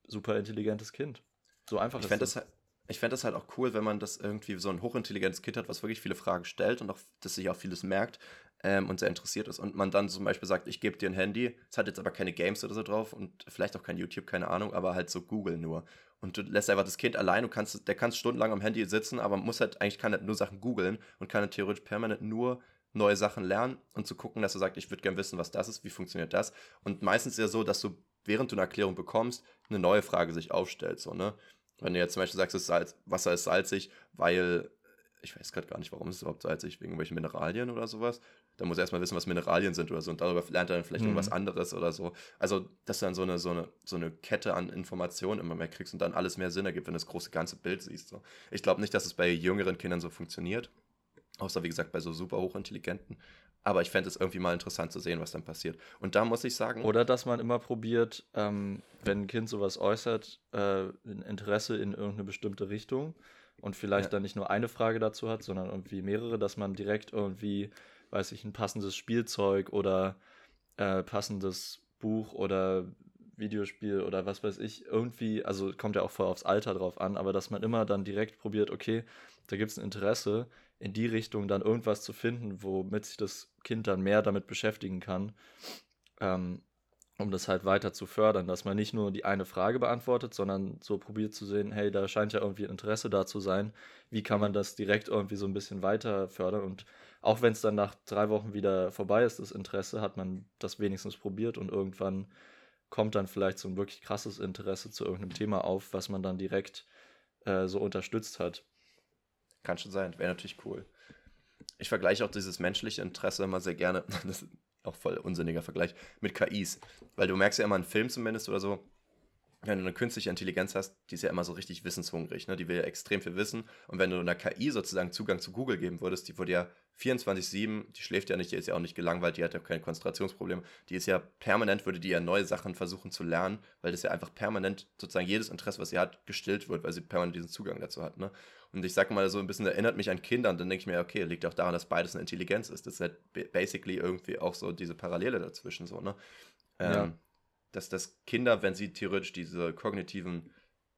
super intelligentes Kind. So einfach Ich ist fände das. halt, ich fänd das halt auch cool, wenn man das irgendwie so ein hochintelligentes Kind hat, was wirklich viele Fragen stellt und auch, das sich auch vieles merkt ähm, und sehr interessiert ist. Und man dann zum Beispiel sagt, ich gebe dir ein Handy, es hat jetzt aber keine Games oder so drauf und vielleicht auch kein YouTube, keine Ahnung, aber halt so Google nur. Und du lässt einfach das Kind allein, du kannst, der kann stundenlang am Handy sitzen, aber muss halt, eigentlich kann er nur Sachen googeln und kann halt theoretisch permanent nur neue Sachen lernen und zu gucken, dass er sagt, ich würde gerne wissen, was das ist, wie funktioniert das. Und meistens ist ja so, dass du, während du eine Erklärung bekommst, eine neue Frage sich aufstellt. So, ne? Wenn du jetzt zum Beispiel sagst, das Salz, Wasser ist salzig, weil, ich weiß gerade gar nicht, warum es überhaupt salzig, wegen irgendwelchen Mineralien oder sowas. Dann muss er erstmal wissen, was Mineralien sind oder so. Und darüber lernt er dann vielleicht mhm. irgendwas anderes oder so. Also, dass du dann so eine, so, eine, so eine Kette an Informationen immer mehr kriegst und dann alles mehr Sinn ergibt, wenn du das große ganze Bild siehst. So. Ich glaube nicht, dass es bei jüngeren Kindern so funktioniert. Außer, wie gesagt, bei so super hochintelligenten. Aber ich fände es irgendwie mal interessant zu sehen, was dann passiert. Und da muss ich sagen. Oder dass man immer probiert, ähm, wenn ein Kind sowas äußert, äh, ein Interesse in irgendeine bestimmte Richtung und vielleicht ja. dann nicht nur eine Frage dazu hat, sondern irgendwie mehrere, dass man direkt irgendwie, weiß ich, ein passendes Spielzeug oder äh, passendes Buch oder Videospiel oder was weiß ich, irgendwie, also kommt ja auch voll aufs Alter drauf an, aber dass man immer dann direkt probiert, okay, da gibt es ein Interesse, in die Richtung dann irgendwas zu finden, womit sich das Kind dann mehr damit beschäftigen kann, ähm, um das halt weiter zu fördern, dass man nicht nur die eine Frage beantwortet, sondern so probiert zu sehen, hey, da scheint ja irgendwie Interesse da zu sein, wie kann man das direkt irgendwie so ein bisschen weiter fördern? Und auch wenn es dann nach drei Wochen wieder vorbei ist, das Interesse, hat man das wenigstens probiert und irgendwann kommt dann vielleicht so ein wirklich krasses Interesse zu irgendeinem Thema auf, was man dann direkt äh, so unterstützt hat. Kann schon sein, wäre natürlich cool. Ich vergleiche auch dieses menschliche Interesse immer sehr gerne, [laughs] das ist auch voll unsinniger Vergleich, mit KIs. Weil du merkst ja immer in Filmen zumindest oder so, wenn du eine künstliche Intelligenz hast, die ist ja immer so richtig wissenshungrig, ne? Die will ja extrem viel wissen. Und wenn du einer KI sozusagen Zugang zu Google geben würdest, die wurde ja 24-7, die schläft ja nicht, die ist ja auch nicht gelangweilt, die hat ja keine Konzentrationsprobleme. Die ist ja permanent, würde die ja neue Sachen versuchen zu lernen, weil das ja einfach permanent sozusagen jedes Interesse, was sie hat, gestillt wird, weil sie permanent diesen Zugang dazu hat. Ne? Und ich sag mal so ein bisschen, erinnert mich an Kinder und dann denke ich mir, okay, liegt auch daran, dass beides eine Intelligenz ist. Das ist halt basically irgendwie auch so diese Parallele dazwischen, so, ne? Ähm, ja dass, dass Kinder, wenn sie theoretisch diese kognitiven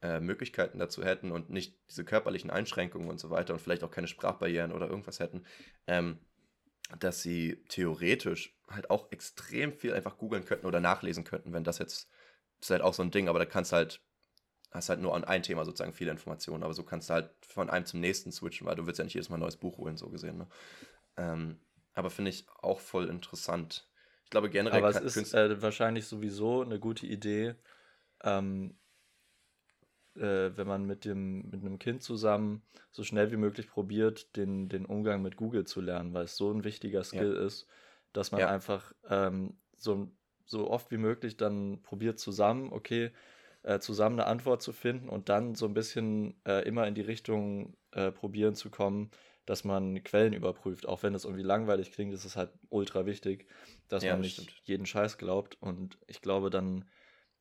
äh, Möglichkeiten dazu hätten und nicht diese körperlichen Einschränkungen und so weiter und vielleicht auch keine Sprachbarrieren oder irgendwas hätten, ähm, dass sie theoretisch halt auch extrem viel einfach googeln könnten oder nachlesen könnten, wenn das jetzt, das ist halt auch so ein Ding, aber da kannst halt, hast halt nur an ein Thema sozusagen viele Informationen, aber so kannst du halt von einem zum nächsten switchen, weil du willst ja nicht jedes Mal ein neues Buch holen, so gesehen. Ne? Ähm, aber finde ich auch voll interessant. Ich glaube generell. Aber es ist äh, wahrscheinlich sowieso eine gute Idee, ähm, äh, wenn man mit dem mit einem Kind zusammen so schnell wie möglich probiert, den, den Umgang mit Google zu lernen, weil es so ein wichtiger Skill ja. ist, dass man ja. einfach ähm, so, so oft wie möglich dann probiert zusammen, okay, äh, zusammen eine Antwort zu finden und dann so ein bisschen äh, immer in die Richtung äh, probieren zu kommen, dass man Quellen überprüft. Auch wenn das irgendwie langweilig klingt, ist es halt ultra wichtig, dass ja, man nicht stimmt. jeden Scheiß glaubt. Und ich glaube, dann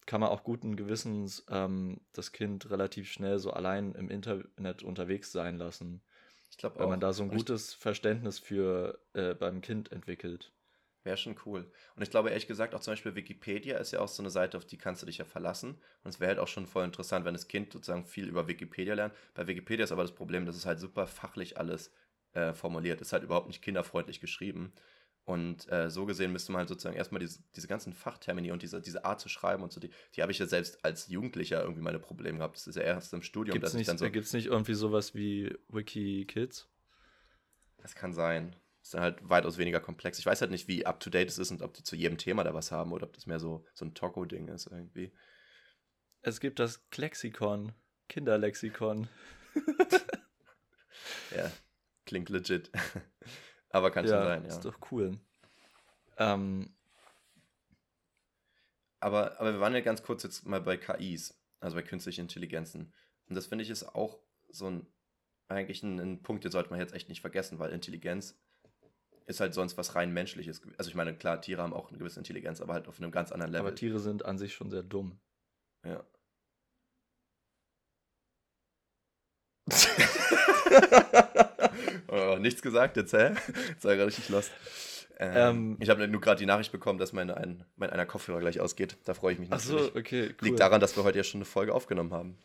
kann man auch guten Gewissens ähm, das Kind relativ schnell so allein im Internet unterwegs sein lassen. Ich glaube Weil man da so ein gutes Verständnis für äh, beim Kind entwickelt. Wäre schon cool. Und ich glaube ehrlich gesagt, auch zum Beispiel Wikipedia ist ja auch so eine Seite, auf die kannst du dich ja verlassen. Und es wäre halt auch schon voll interessant, wenn das Kind sozusagen viel über Wikipedia lernt. Bei Wikipedia ist aber das Problem, dass es halt super fachlich alles äh, formuliert. Ist halt überhaupt nicht kinderfreundlich geschrieben. Und äh, so gesehen müsste man halt sozusagen erstmal diese, diese ganzen Fachtermini und diese, diese Art zu schreiben und so, die, die habe ich ja selbst als Jugendlicher irgendwie meine Probleme gehabt. Das ist ja erst im Studium, gibt's dass nicht, ich dann so. Gibt es nicht irgendwie sowas wie WikiKids? Das kann sein ist dann halt weitaus weniger komplex. Ich weiß halt nicht, wie up to date es ist und ob die zu jedem Thema da was haben oder ob das mehr so, so ein Toco-Ding ist irgendwie. Es gibt das Klexikon, Kinderlexikon. [laughs] ja, klingt legit. [laughs] Aber kann ja, schon sein, ja. Ist doch cool. Ähm, aber, aber wir waren ja ganz kurz jetzt mal bei KIs, also bei künstlichen Intelligenzen. Und das finde ich ist auch so ein, eigentlich ein, ein Punkt, den sollte man jetzt echt nicht vergessen, weil Intelligenz ist halt sonst was rein menschliches. Also ich meine, klar, Tiere haben auch eine gewisse Intelligenz, aber halt auf einem ganz anderen Level. Aber Tiere sind an sich schon sehr dumm. Ja. [laughs] oh, nichts gesagt jetzt, hä? Jetzt war ich richtig lost. Ähm, ähm, ich habe nur gerade die Nachricht bekommen, dass mein, ein, mein einer Kopfhörer gleich ausgeht. Da freue ich mich natürlich. Ach so, okay. Cool. Liegt daran, dass wir heute ja schon eine Folge aufgenommen haben.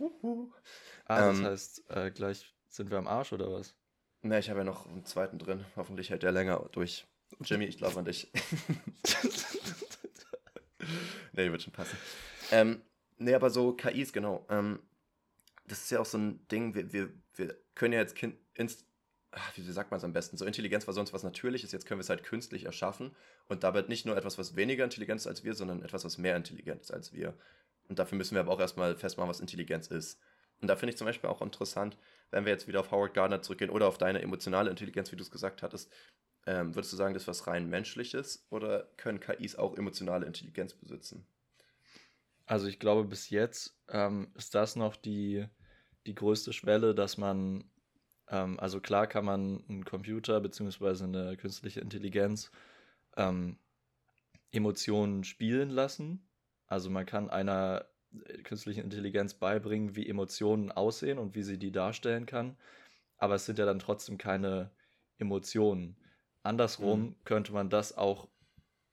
Ah, das ähm, heißt, äh, gleich sind wir am Arsch oder was? Ne, ich habe ja noch einen zweiten drin. Hoffentlich hält der länger durch. Jimmy, ich glaube an dich. [laughs] ne, wird schon passen. Ähm, ne, aber so KIs, genau. Ähm, das ist ja auch so ein Ding, wir, wir, wir können ja jetzt kind, inst, ach, wie sagt man es am besten? So Intelligenz war sonst was Natürliches, jetzt können wir es halt künstlich erschaffen. Und dabei nicht nur etwas, was weniger intelligent ist als wir, sondern etwas, was mehr intelligent ist als wir. Und dafür müssen wir aber auch erstmal festmachen, was Intelligenz ist. Und da finde ich zum Beispiel auch interessant, wenn wir jetzt wieder auf Howard Gardner zurückgehen oder auf deine emotionale Intelligenz, wie du es gesagt hattest, ähm, würdest du sagen, das ist was rein menschliches oder können KIs auch emotionale Intelligenz besitzen? Also ich glaube, bis jetzt ähm, ist das noch die, die größte Schwelle, dass man, ähm, also klar kann man einen Computer bzw. eine künstliche Intelligenz ähm, Emotionen spielen lassen. Also man kann einer künstlichen Intelligenz beibringen, wie Emotionen aussehen und wie sie die darstellen kann. Aber es sind ja dann trotzdem keine Emotionen. Andersrum mhm. könnte man das auch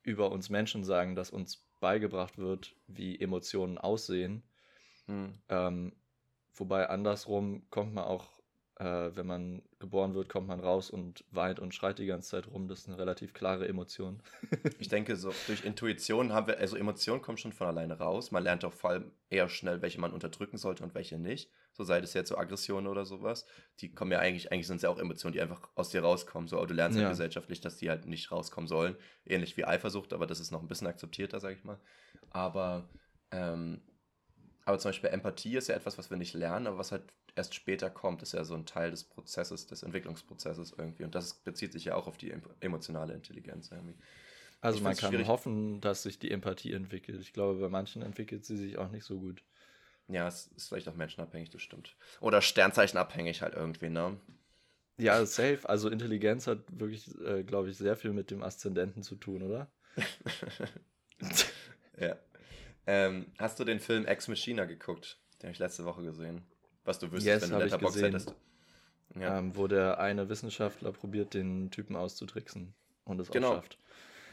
über uns Menschen sagen, dass uns beigebracht wird, wie Emotionen aussehen. Mhm. Ähm, wobei andersrum kommt man auch äh, wenn man geboren wird, kommt man raus und weint und schreit die ganze Zeit rum. Das ist eine relativ klare Emotion. [laughs] ich denke, so durch Intuition haben wir, also Emotionen kommen schon von alleine raus. Man lernt auch vor allem eher schnell, welche man unterdrücken sollte und welche nicht. So sei das jetzt so Aggressionen oder sowas. Die kommen ja eigentlich, eigentlich sind es ja auch Emotionen, die einfach aus dir rauskommen. So, aber du lernst ja. ja gesellschaftlich, dass die halt nicht rauskommen sollen. Ähnlich wie Eifersucht, aber das ist noch ein bisschen akzeptierter, sag ich mal. Aber, ähm, aber zum Beispiel Empathie ist ja etwas, was wir nicht lernen, aber was halt erst später kommt, ist ja so ein Teil des Prozesses, des Entwicklungsprozesses irgendwie. Und das bezieht sich ja auch auf die emotionale Intelligenz irgendwie. Also ich man kann schwierig. hoffen, dass sich die Empathie entwickelt. Ich glaube, bei manchen entwickelt sie sich auch nicht so gut. Ja, es ist vielleicht auch menschenabhängig, das stimmt. Oder sternzeichenabhängig halt irgendwie, ne? Ja, safe. Also Intelligenz hat wirklich, äh, glaube ich, sehr viel mit dem Aszendenten zu tun, oder? [laughs] ja. Ähm, hast du den Film Ex Machina geguckt? Den habe ich letzte Woche gesehen. Was du wüsstest, yes, wenn du Letterboxd hättest. Ja. Ähm, wo der eine Wissenschaftler probiert, den Typen auszutricksen und es genau. auch schafft.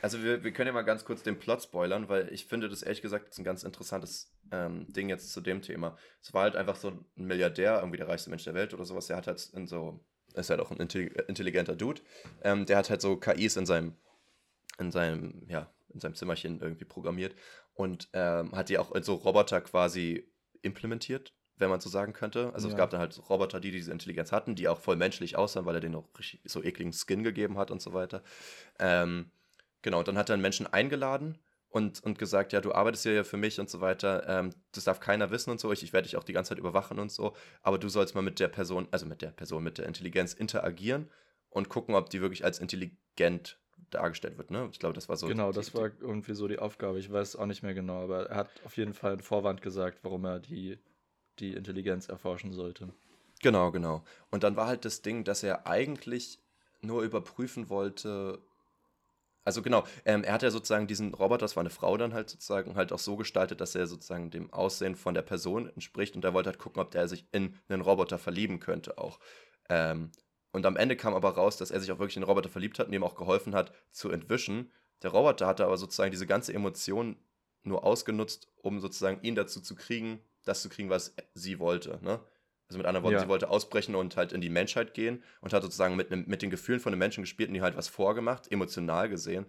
Also wir, wir können ja mal ganz kurz den Plot spoilern, weil ich finde das ehrlich gesagt ein ganz interessantes ähm, Ding jetzt zu dem Thema. Es war halt einfach so ein Milliardär, irgendwie der reichste Mensch der Welt oder sowas. Der hat halt in so, ist halt auch ein intelligenter Dude. Ähm, der hat halt so KIs in seinem, in seinem, ja, in seinem Zimmerchen irgendwie programmiert und ähm, hat die auch in so Roboter quasi implementiert wenn man so sagen könnte. Also ja. es gab dann halt Roboter, die diese Intelligenz hatten, die auch voll menschlich aussahen, weil er denen auch richtig so ekligen Skin gegeben hat und so weiter. Ähm, genau, dann hat er einen Menschen eingeladen und, und gesagt, ja, du arbeitest hier ja für mich und so weiter, ähm, das darf keiner wissen und so, ich, ich werde dich auch die ganze Zeit überwachen und so, aber du sollst mal mit der Person, also mit der Person, mit der Intelligenz interagieren und gucken, ob die wirklich als intelligent dargestellt wird, ne? Ich glaube, das war so. Genau, das war irgendwie so die Aufgabe. Ich weiß auch nicht mehr genau, aber er hat auf jeden Fall einen Vorwand gesagt, warum er die die Intelligenz erforschen sollte. Genau, genau. Und dann war halt das Ding, dass er eigentlich nur überprüfen wollte. Also genau, ähm, er hat ja sozusagen diesen Roboter, das war eine Frau dann halt sozusagen, halt auch so gestaltet, dass er sozusagen dem Aussehen von der Person entspricht und er wollte halt gucken, ob der sich in einen Roboter verlieben könnte auch. Ähm, und am Ende kam aber raus, dass er sich auch wirklich in den Roboter verliebt hat und ihm auch geholfen hat zu entwischen. Der Roboter hatte aber sozusagen diese ganze Emotion nur ausgenutzt, um sozusagen ihn dazu zu kriegen, das zu kriegen, was sie wollte. Ne? Also mit anderen Worten, ja. sie wollte ausbrechen und halt in die Menschheit gehen und hat sozusagen mit, mit den Gefühlen von den Menschen gespielt und die halt was vorgemacht, emotional gesehen,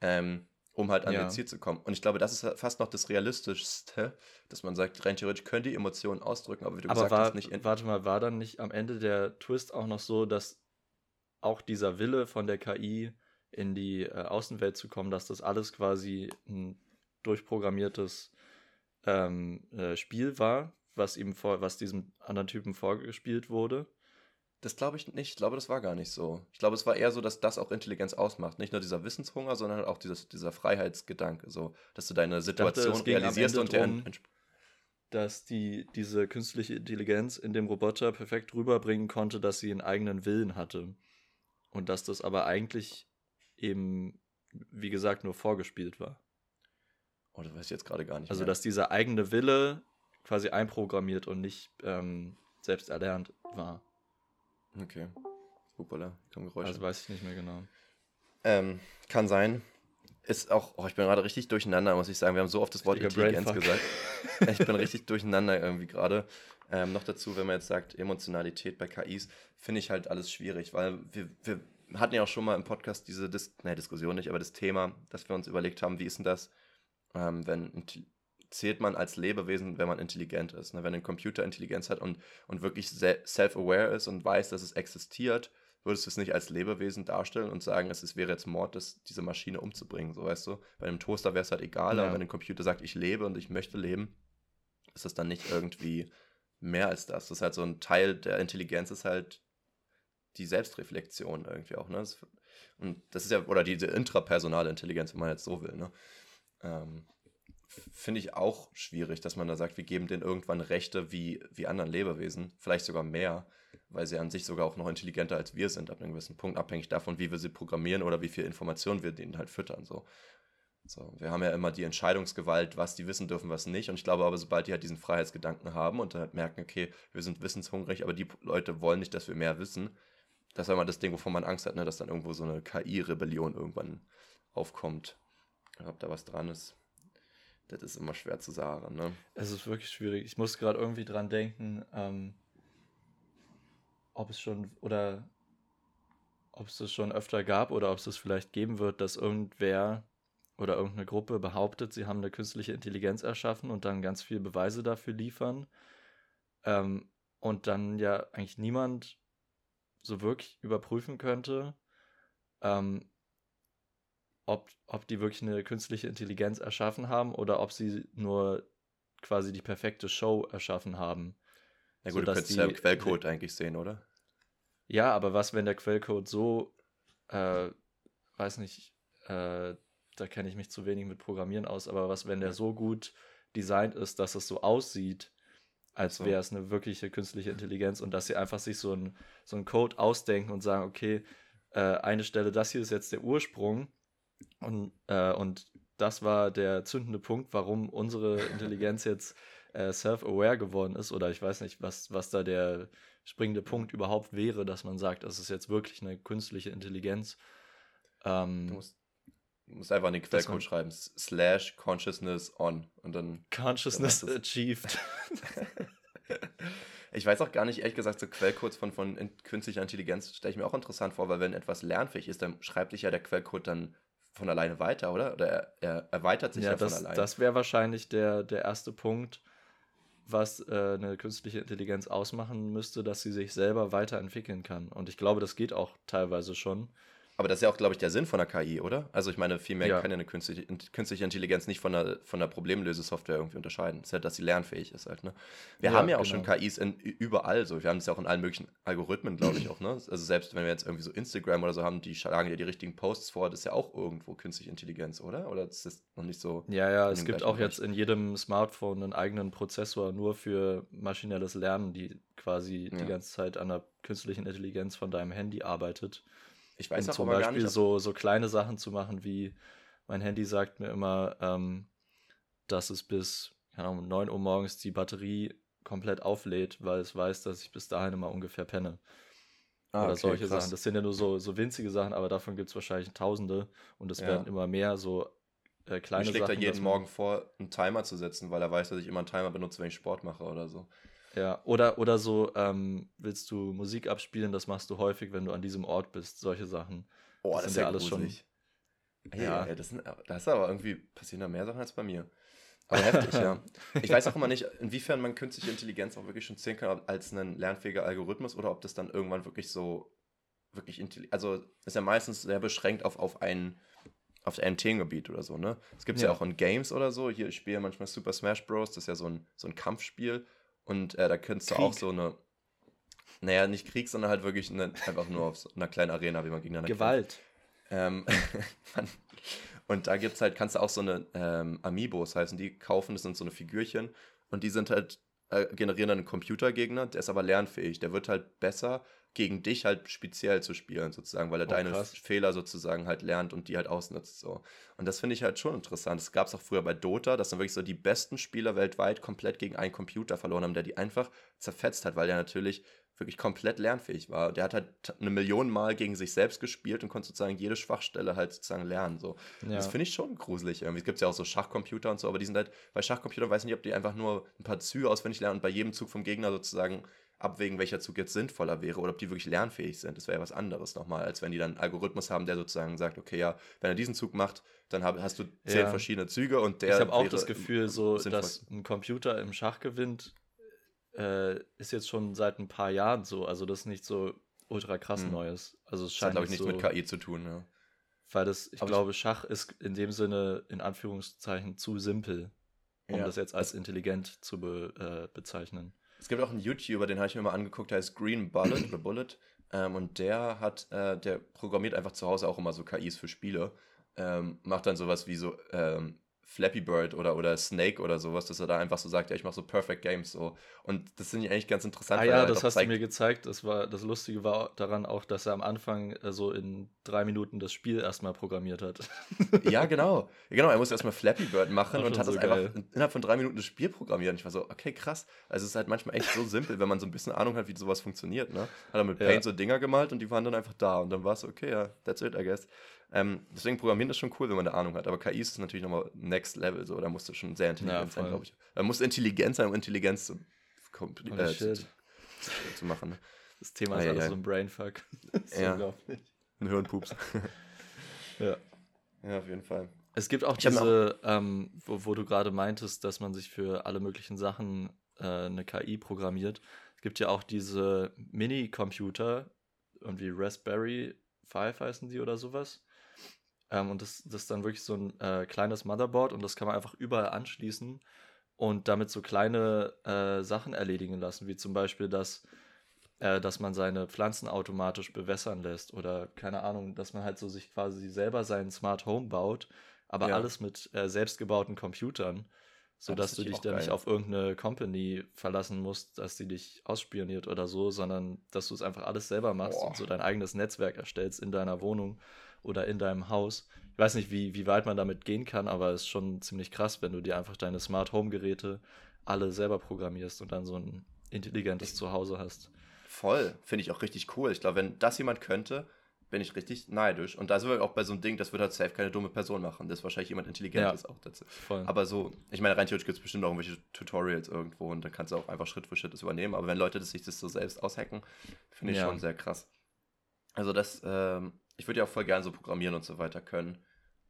ähm, um halt an ja. ihr Ziel zu kommen. Und ich glaube, das ist fast noch das Realistischste, dass man sagt, rein theoretisch können die Emotionen ausdrücken, aber wie du aber gesagt war, hast, nicht. warte mal, war dann nicht am Ende der Twist auch noch so, dass auch dieser Wille von der KI in die äh, Außenwelt zu kommen, dass das alles quasi ein durchprogrammiertes ähm, äh, Spiel war, was ihm vor, was diesem anderen Typen vorgespielt wurde. Das glaube ich nicht. Ich glaube, das war gar nicht so. Ich glaube, es war eher so, dass das auch Intelligenz ausmacht. Nicht nur dieser Wissenshunger, sondern auch dieses, dieser Freiheitsgedanke, so, dass du deine Situation dachte, realisierst und drum, dass die, diese künstliche Intelligenz in dem Roboter perfekt rüberbringen konnte, dass sie einen eigenen Willen hatte. Und dass das aber eigentlich eben, wie gesagt, nur vorgespielt war. Oh, das weiß ich jetzt gerade gar nicht. Also, mehr. dass dieser eigene Wille quasi einprogrammiert und nicht ähm, selbst erlernt war. Okay. Hoppala, kam Geräusche. Also weiß ich nicht mehr genau. Ähm, kann sein. Ist auch, oh, ich bin gerade richtig durcheinander, muss ich sagen. Wir haben so oft das Wort Intelligenz gesagt. [laughs] ich bin richtig durcheinander irgendwie gerade. Ähm, noch dazu, wenn man jetzt sagt, Emotionalität bei KIs, finde ich halt alles schwierig, weil wir, wir hatten ja auch schon mal im Podcast diese Dis nee, Diskussion nicht, aber das Thema, dass wir uns überlegt haben, wie ist denn das, ähm, wenn zählt man als Lebewesen, wenn man intelligent ist. Ne? Wenn ein Computer Intelligenz hat und, und wirklich self-aware ist und weiß, dass es existiert, würdest du es nicht als Lebewesen darstellen und sagen, es wäre jetzt Mord, das, diese Maschine umzubringen, so weißt du? Bei einem Toaster wäre es halt egal, ja. aber wenn ein Computer sagt, ich lebe und ich möchte leben, ist das dann nicht irgendwie mehr als das. Das ist halt so ein Teil der Intelligenz, ist halt die Selbstreflexion irgendwie auch. Ne? Das Und das ist ja, oder diese intrapersonale Intelligenz, wenn man jetzt so will, ne? Ähm, Finde ich auch schwierig, dass man da sagt, wir geben denen irgendwann Rechte wie, wie anderen Lebewesen, vielleicht sogar mehr, weil sie an sich sogar auch noch intelligenter als wir sind, ab einem gewissen Punkt, abhängig davon, wie wir sie programmieren oder wie viel Informationen wir denen halt füttern. So. So, wir haben ja immer die Entscheidungsgewalt, was die wissen dürfen, was nicht. Und ich glaube aber, sobald die halt diesen Freiheitsgedanken haben und halt merken, okay, wir sind wissenshungrig, aber die Leute wollen nicht, dass wir mehr wissen, das ist immer das Ding, wovon man Angst hat, ne? dass dann irgendwo so eine KI-Rebellion irgendwann aufkommt. Ob da was dran ist, das ist immer schwer zu sagen. Ne? Es ist wirklich schwierig. Ich muss gerade irgendwie dran denken, ähm, ob es schon oder ob es das schon öfter gab oder ob es das vielleicht geben wird, dass irgendwer oder irgendeine Gruppe behauptet, sie haben eine künstliche Intelligenz erschaffen und dann ganz viele Beweise dafür liefern. Ähm, und dann ja eigentlich niemand so wirklich überprüfen könnte, ähm, ob, ob die wirklich eine künstliche Intelligenz erschaffen haben oder ob sie nur quasi die perfekte Show erschaffen haben. Na gut, du könntest ja im Quellcode eigentlich sehen, oder? Ja, aber was, wenn der Quellcode so, äh, weiß nicht, äh, da kenne ich mich zu wenig mit Programmieren aus, aber was, wenn der so gut designt ist, dass es so aussieht, als wäre es eine wirkliche künstliche Intelligenz und dass sie einfach sich so einen so Code ausdenken und sagen, okay, äh, eine Stelle, das hier ist jetzt der Ursprung und, äh, und das war der zündende Punkt, warum unsere Intelligenz jetzt äh, self-aware geworden ist oder ich weiß nicht, was, was da der springende Punkt überhaupt wäre, dass man sagt, das ist jetzt wirklich eine künstliche Intelligenz. Ähm, du musst Du musst einfach in den Quellcode schreiben, slash consciousness on und dann. Consciousness dann achieved. [laughs] [laughs] ich weiß auch gar nicht, ehrlich gesagt, so Quellcodes von, von künstlicher Intelligenz stelle ich mir auch interessant vor, weil wenn etwas lernfähig ist, dann schreibt sich ja der Quellcode dann von alleine weiter, oder? Oder er, er erweitert sich ja, ja das, von alleine. Das wäre wahrscheinlich der, der erste Punkt, was äh, eine künstliche Intelligenz ausmachen müsste, dass sie sich selber weiterentwickeln kann. Und ich glaube, das geht auch teilweise schon. Aber das ist ja auch, glaube ich, der Sinn von der KI, oder? Also ich meine, vielmehr ja. kann ja eine künstliche, künstliche Intelligenz nicht von der, von der Problemlösesoftware irgendwie unterscheiden. Es ist halt, dass sie lernfähig ist halt, ne? Wir ja, haben ja auch genau. schon KIs in, überall so. Wir haben es ja auch in allen möglichen Algorithmen, glaube ich auch, ne? Also selbst wenn wir jetzt irgendwie so Instagram oder so haben, die schlagen ja die richtigen Posts vor, das ist ja auch irgendwo künstliche Intelligenz, oder? Oder ist das noch nicht so? Ja, ja, es gibt auch Bereich? jetzt in jedem Smartphone einen eigenen Prozessor nur für maschinelles Lernen, die quasi ja. die ganze Zeit an der künstlichen Intelligenz von deinem Handy arbeitet. Ich weiß um zum Beispiel nicht, so, so kleine Sachen zu machen, wie mein Handy sagt mir immer, ähm, dass es bis keine Ahnung, 9 Uhr morgens die Batterie komplett auflädt, weil es weiß, dass ich bis dahin immer ungefähr penne. Ah, Oder okay, solche krass. Sachen. Das sind ja nur so, so winzige Sachen, aber davon gibt es wahrscheinlich Tausende und es ja. werden immer mehr so äh, kleine Sachen. Ich schlägt er jeden Morgen vor, einen Timer zu setzen, weil er weiß, dass ich immer einen Timer benutze, wenn ich Sport mache oder so. Ja, oder, oder so, ähm, willst du Musik abspielen, das machst du häufig, wenn du an diesem Ort bist, solche Sachen. Oh, das, das sind ja alles gruselig. schon. Ja, ja das, sind, das ist aber irgendwie, passieren da mehr Sachen als bei mir. Aber heftig, ja. Ich weiß auch immer nicht, inwiefern man künstliche Intelligenz auch wirklich schon zählen kann als ein lernfähiger Algorithmus oder ob das dann irgendwann wirklich so, wirklich intelligent, also ist ja meistens sehr beschränkt auf, auf ein, auf ein Themengebiet oder so, ne? Es gibt ja. ja auch in Games oder so, hier, ich spiele manchmal Super Smash Bros., das ist ja so ein, so ein Kampfspiel und äh, da könntest du Krieg. auch so eine, naja, nicht Krieg, sondern halt wirklich eine, einfach nur auf so einer kleinen Arena, wie man gegeneinander Gewalt. Ähm, [laughs] und da gibt's halt, kannst du auch so eine ähm, Amiibos heißen, die kaufen, das sind so eine Figürchen und die sind halt, äh, generieren dann einen Computergegner, der ist aber lernfähig, der wird halt besser gegen dich halt speziell zu spielen, sozusagen, weil er oh, deine krass. Fehler sozusagen halt lernt und die halt ausnutzt. So. Und das finde ich halt schon interessant. Das gab es auch früher bei Dota, dass dann wirklich so die besten Spieler weltweit komplett gegen einen Computer verloren haben, der die einfach zerfetzt hat, weil der natürlich wirklich komplett lernfähig war. Der hat halt eine Million Mal gegen sich selbst gespielt und konnte sozusagen jede Schwachstelle halt sozusagen lernen. So. Ja. Das finde ich schon gruselig. Irgendwie. Es gibt ja auch so Schachcomputer und so, aber die sind halt, bei Schachcomputern weiß ich nicht, ob die einfach nur ein paar Züge auswendig lernen und bei jedem Zug vom Gegner sozusagen abwägen, welcher Zug jetzt sinnvoller wäre oder ob die wirklich lernfähig sind. Das wäre ja was anderes nochmal, als wenn die dann einen Algorithmus haben, der sozusagen sagt, okay, ja, wenn er diesen Zug macht, dann hab, hast du zehn ja. verschiedene Züge und der. Ich habe auch das Gefühl, so, sinnvoll. dass ein Computer im Schach gewinnt, äh, ist jetzt schon seit ein paar Jahren so. Also das ist nicht so ultra krass hm. Neues. Also es scheint das hat, glaube ich, nichts so, mit KI zu tun, ja. Weil das, ich Aber glaube, Schach ist in dem Sinne in Anführungszeichen zu simpel, um ja. das jetzt als intelligent zu be, äh, bezeichnen. Es gibt auch einen YouTuber, den habe ich mir mal angeguckt, der heißt Green Bullet oder Bullet. Ähm, und der hat, äh, der programmiert einfach zu Hause auch immer so KIs für Spiele. Ähm, macht dann sowas wie so ähm, Flappy Bird oder, oder Snake oder sowas, dass er da einfach so sagt, ja, ich mache so Perfect Games so. Und das finde ich eigentlich ganz interessant. Ah ja, halt das hast du mir gezeigt. Das, war, das Lustige war daran auch, dass er am Anfang äh, so in drei Minuten das Spiel erstmal programmiert hat. [laughs] ja, genau. Genau, er musste erstmal Flappy Bird machen und hat so das geil. einfach innerhalb von drei Minuten das Spiel programmiert. Und ich war so, okay, krass. Also es ist halt manchmal echt so simpel, wenn man so ein bisschen Ahnung hat, wie sowas funktioniert. Ne? Hat er mit Paint ja. so Dinger gemalt und die waren dann einfach da. Und dann war es okay, ja, that's it, I guess. Ähm, deswegen Programmieren ist schon cool, wenn man eine Ahnung hat. Aber KI ist natürlich nochmal next level, so. Da musst du schon sehr intelligent ja, sein, glaube ich. Da musst intelligent sein, um Intelligenz zu, äh, zu, zu, zu, machen. Ne? Das Thema ah, ist ja, alles ja. so ein Brainfuck. [laughs] ja. unglaublich. Ein Hirnpups. [laughs] ja. Ja, auf jeden Fall. Es gibt auch ich diese, ähm, wo, wo, du gerade meintest, dass man sich für alle möglichen Sachen äh, eine KI programmiert. Es gibt ja auch diese Mini-Computer, irgendwie Raspberry Five heißen die oder sowas. Ähm, und das, das ist dann wirklich so ein äh, kleines Motherboard und das kann man einfach überall anschließen und damit so kleine äh, Sachen erledigen lassen, wie zum Beispiel, dass, äh, dass man seine Pflanzen automatisch bewässern lässt oder keine Ahnung, dass man halt so sich quasi selber seinen Smart Home baut, aber ja. alles mit äh, selbstgebauten Computern sodass du dich dann nicht auf irgendeine Company verlassen musst, dass die dich ausspioniert oder so, sondern dass du es einfach alles selber machst Boah. und so dein eigenes Netzwerk erstellst in deiner Wohnung oder in deinem Haus. Ich weiß nicht, wie, wie weit man damit gehen kann, aber es ist schon ziemlich krass, wenn du dir einfach deine Smart Home Geräte alle selber programmierst und dann so ein intelligentes Zuhause hast. Voll, finde ich auch richtig cool. Ich glaube, wenn das jemand könnte, bin ich richtig neidisch. Und da sind wir auch bei so einem Ding, das wird halt safe keine dumme Person machen. Das ist wahrscheinlich jemand Intelligentes ja, auch dazu. Voll. Aber so, ich meine, rein theoretisch gibt es bestimmt auch irgendwelche Tutorials irgendwo und dann kannst du auch einfach Schritt für Schritt das übernehmen. Aber wenn Leute das sich das so selbst aushacken, finde ich ja. schon sehr krass. Also das, ähm, ich würde ja auch voll gern so programmieren und so weiter können.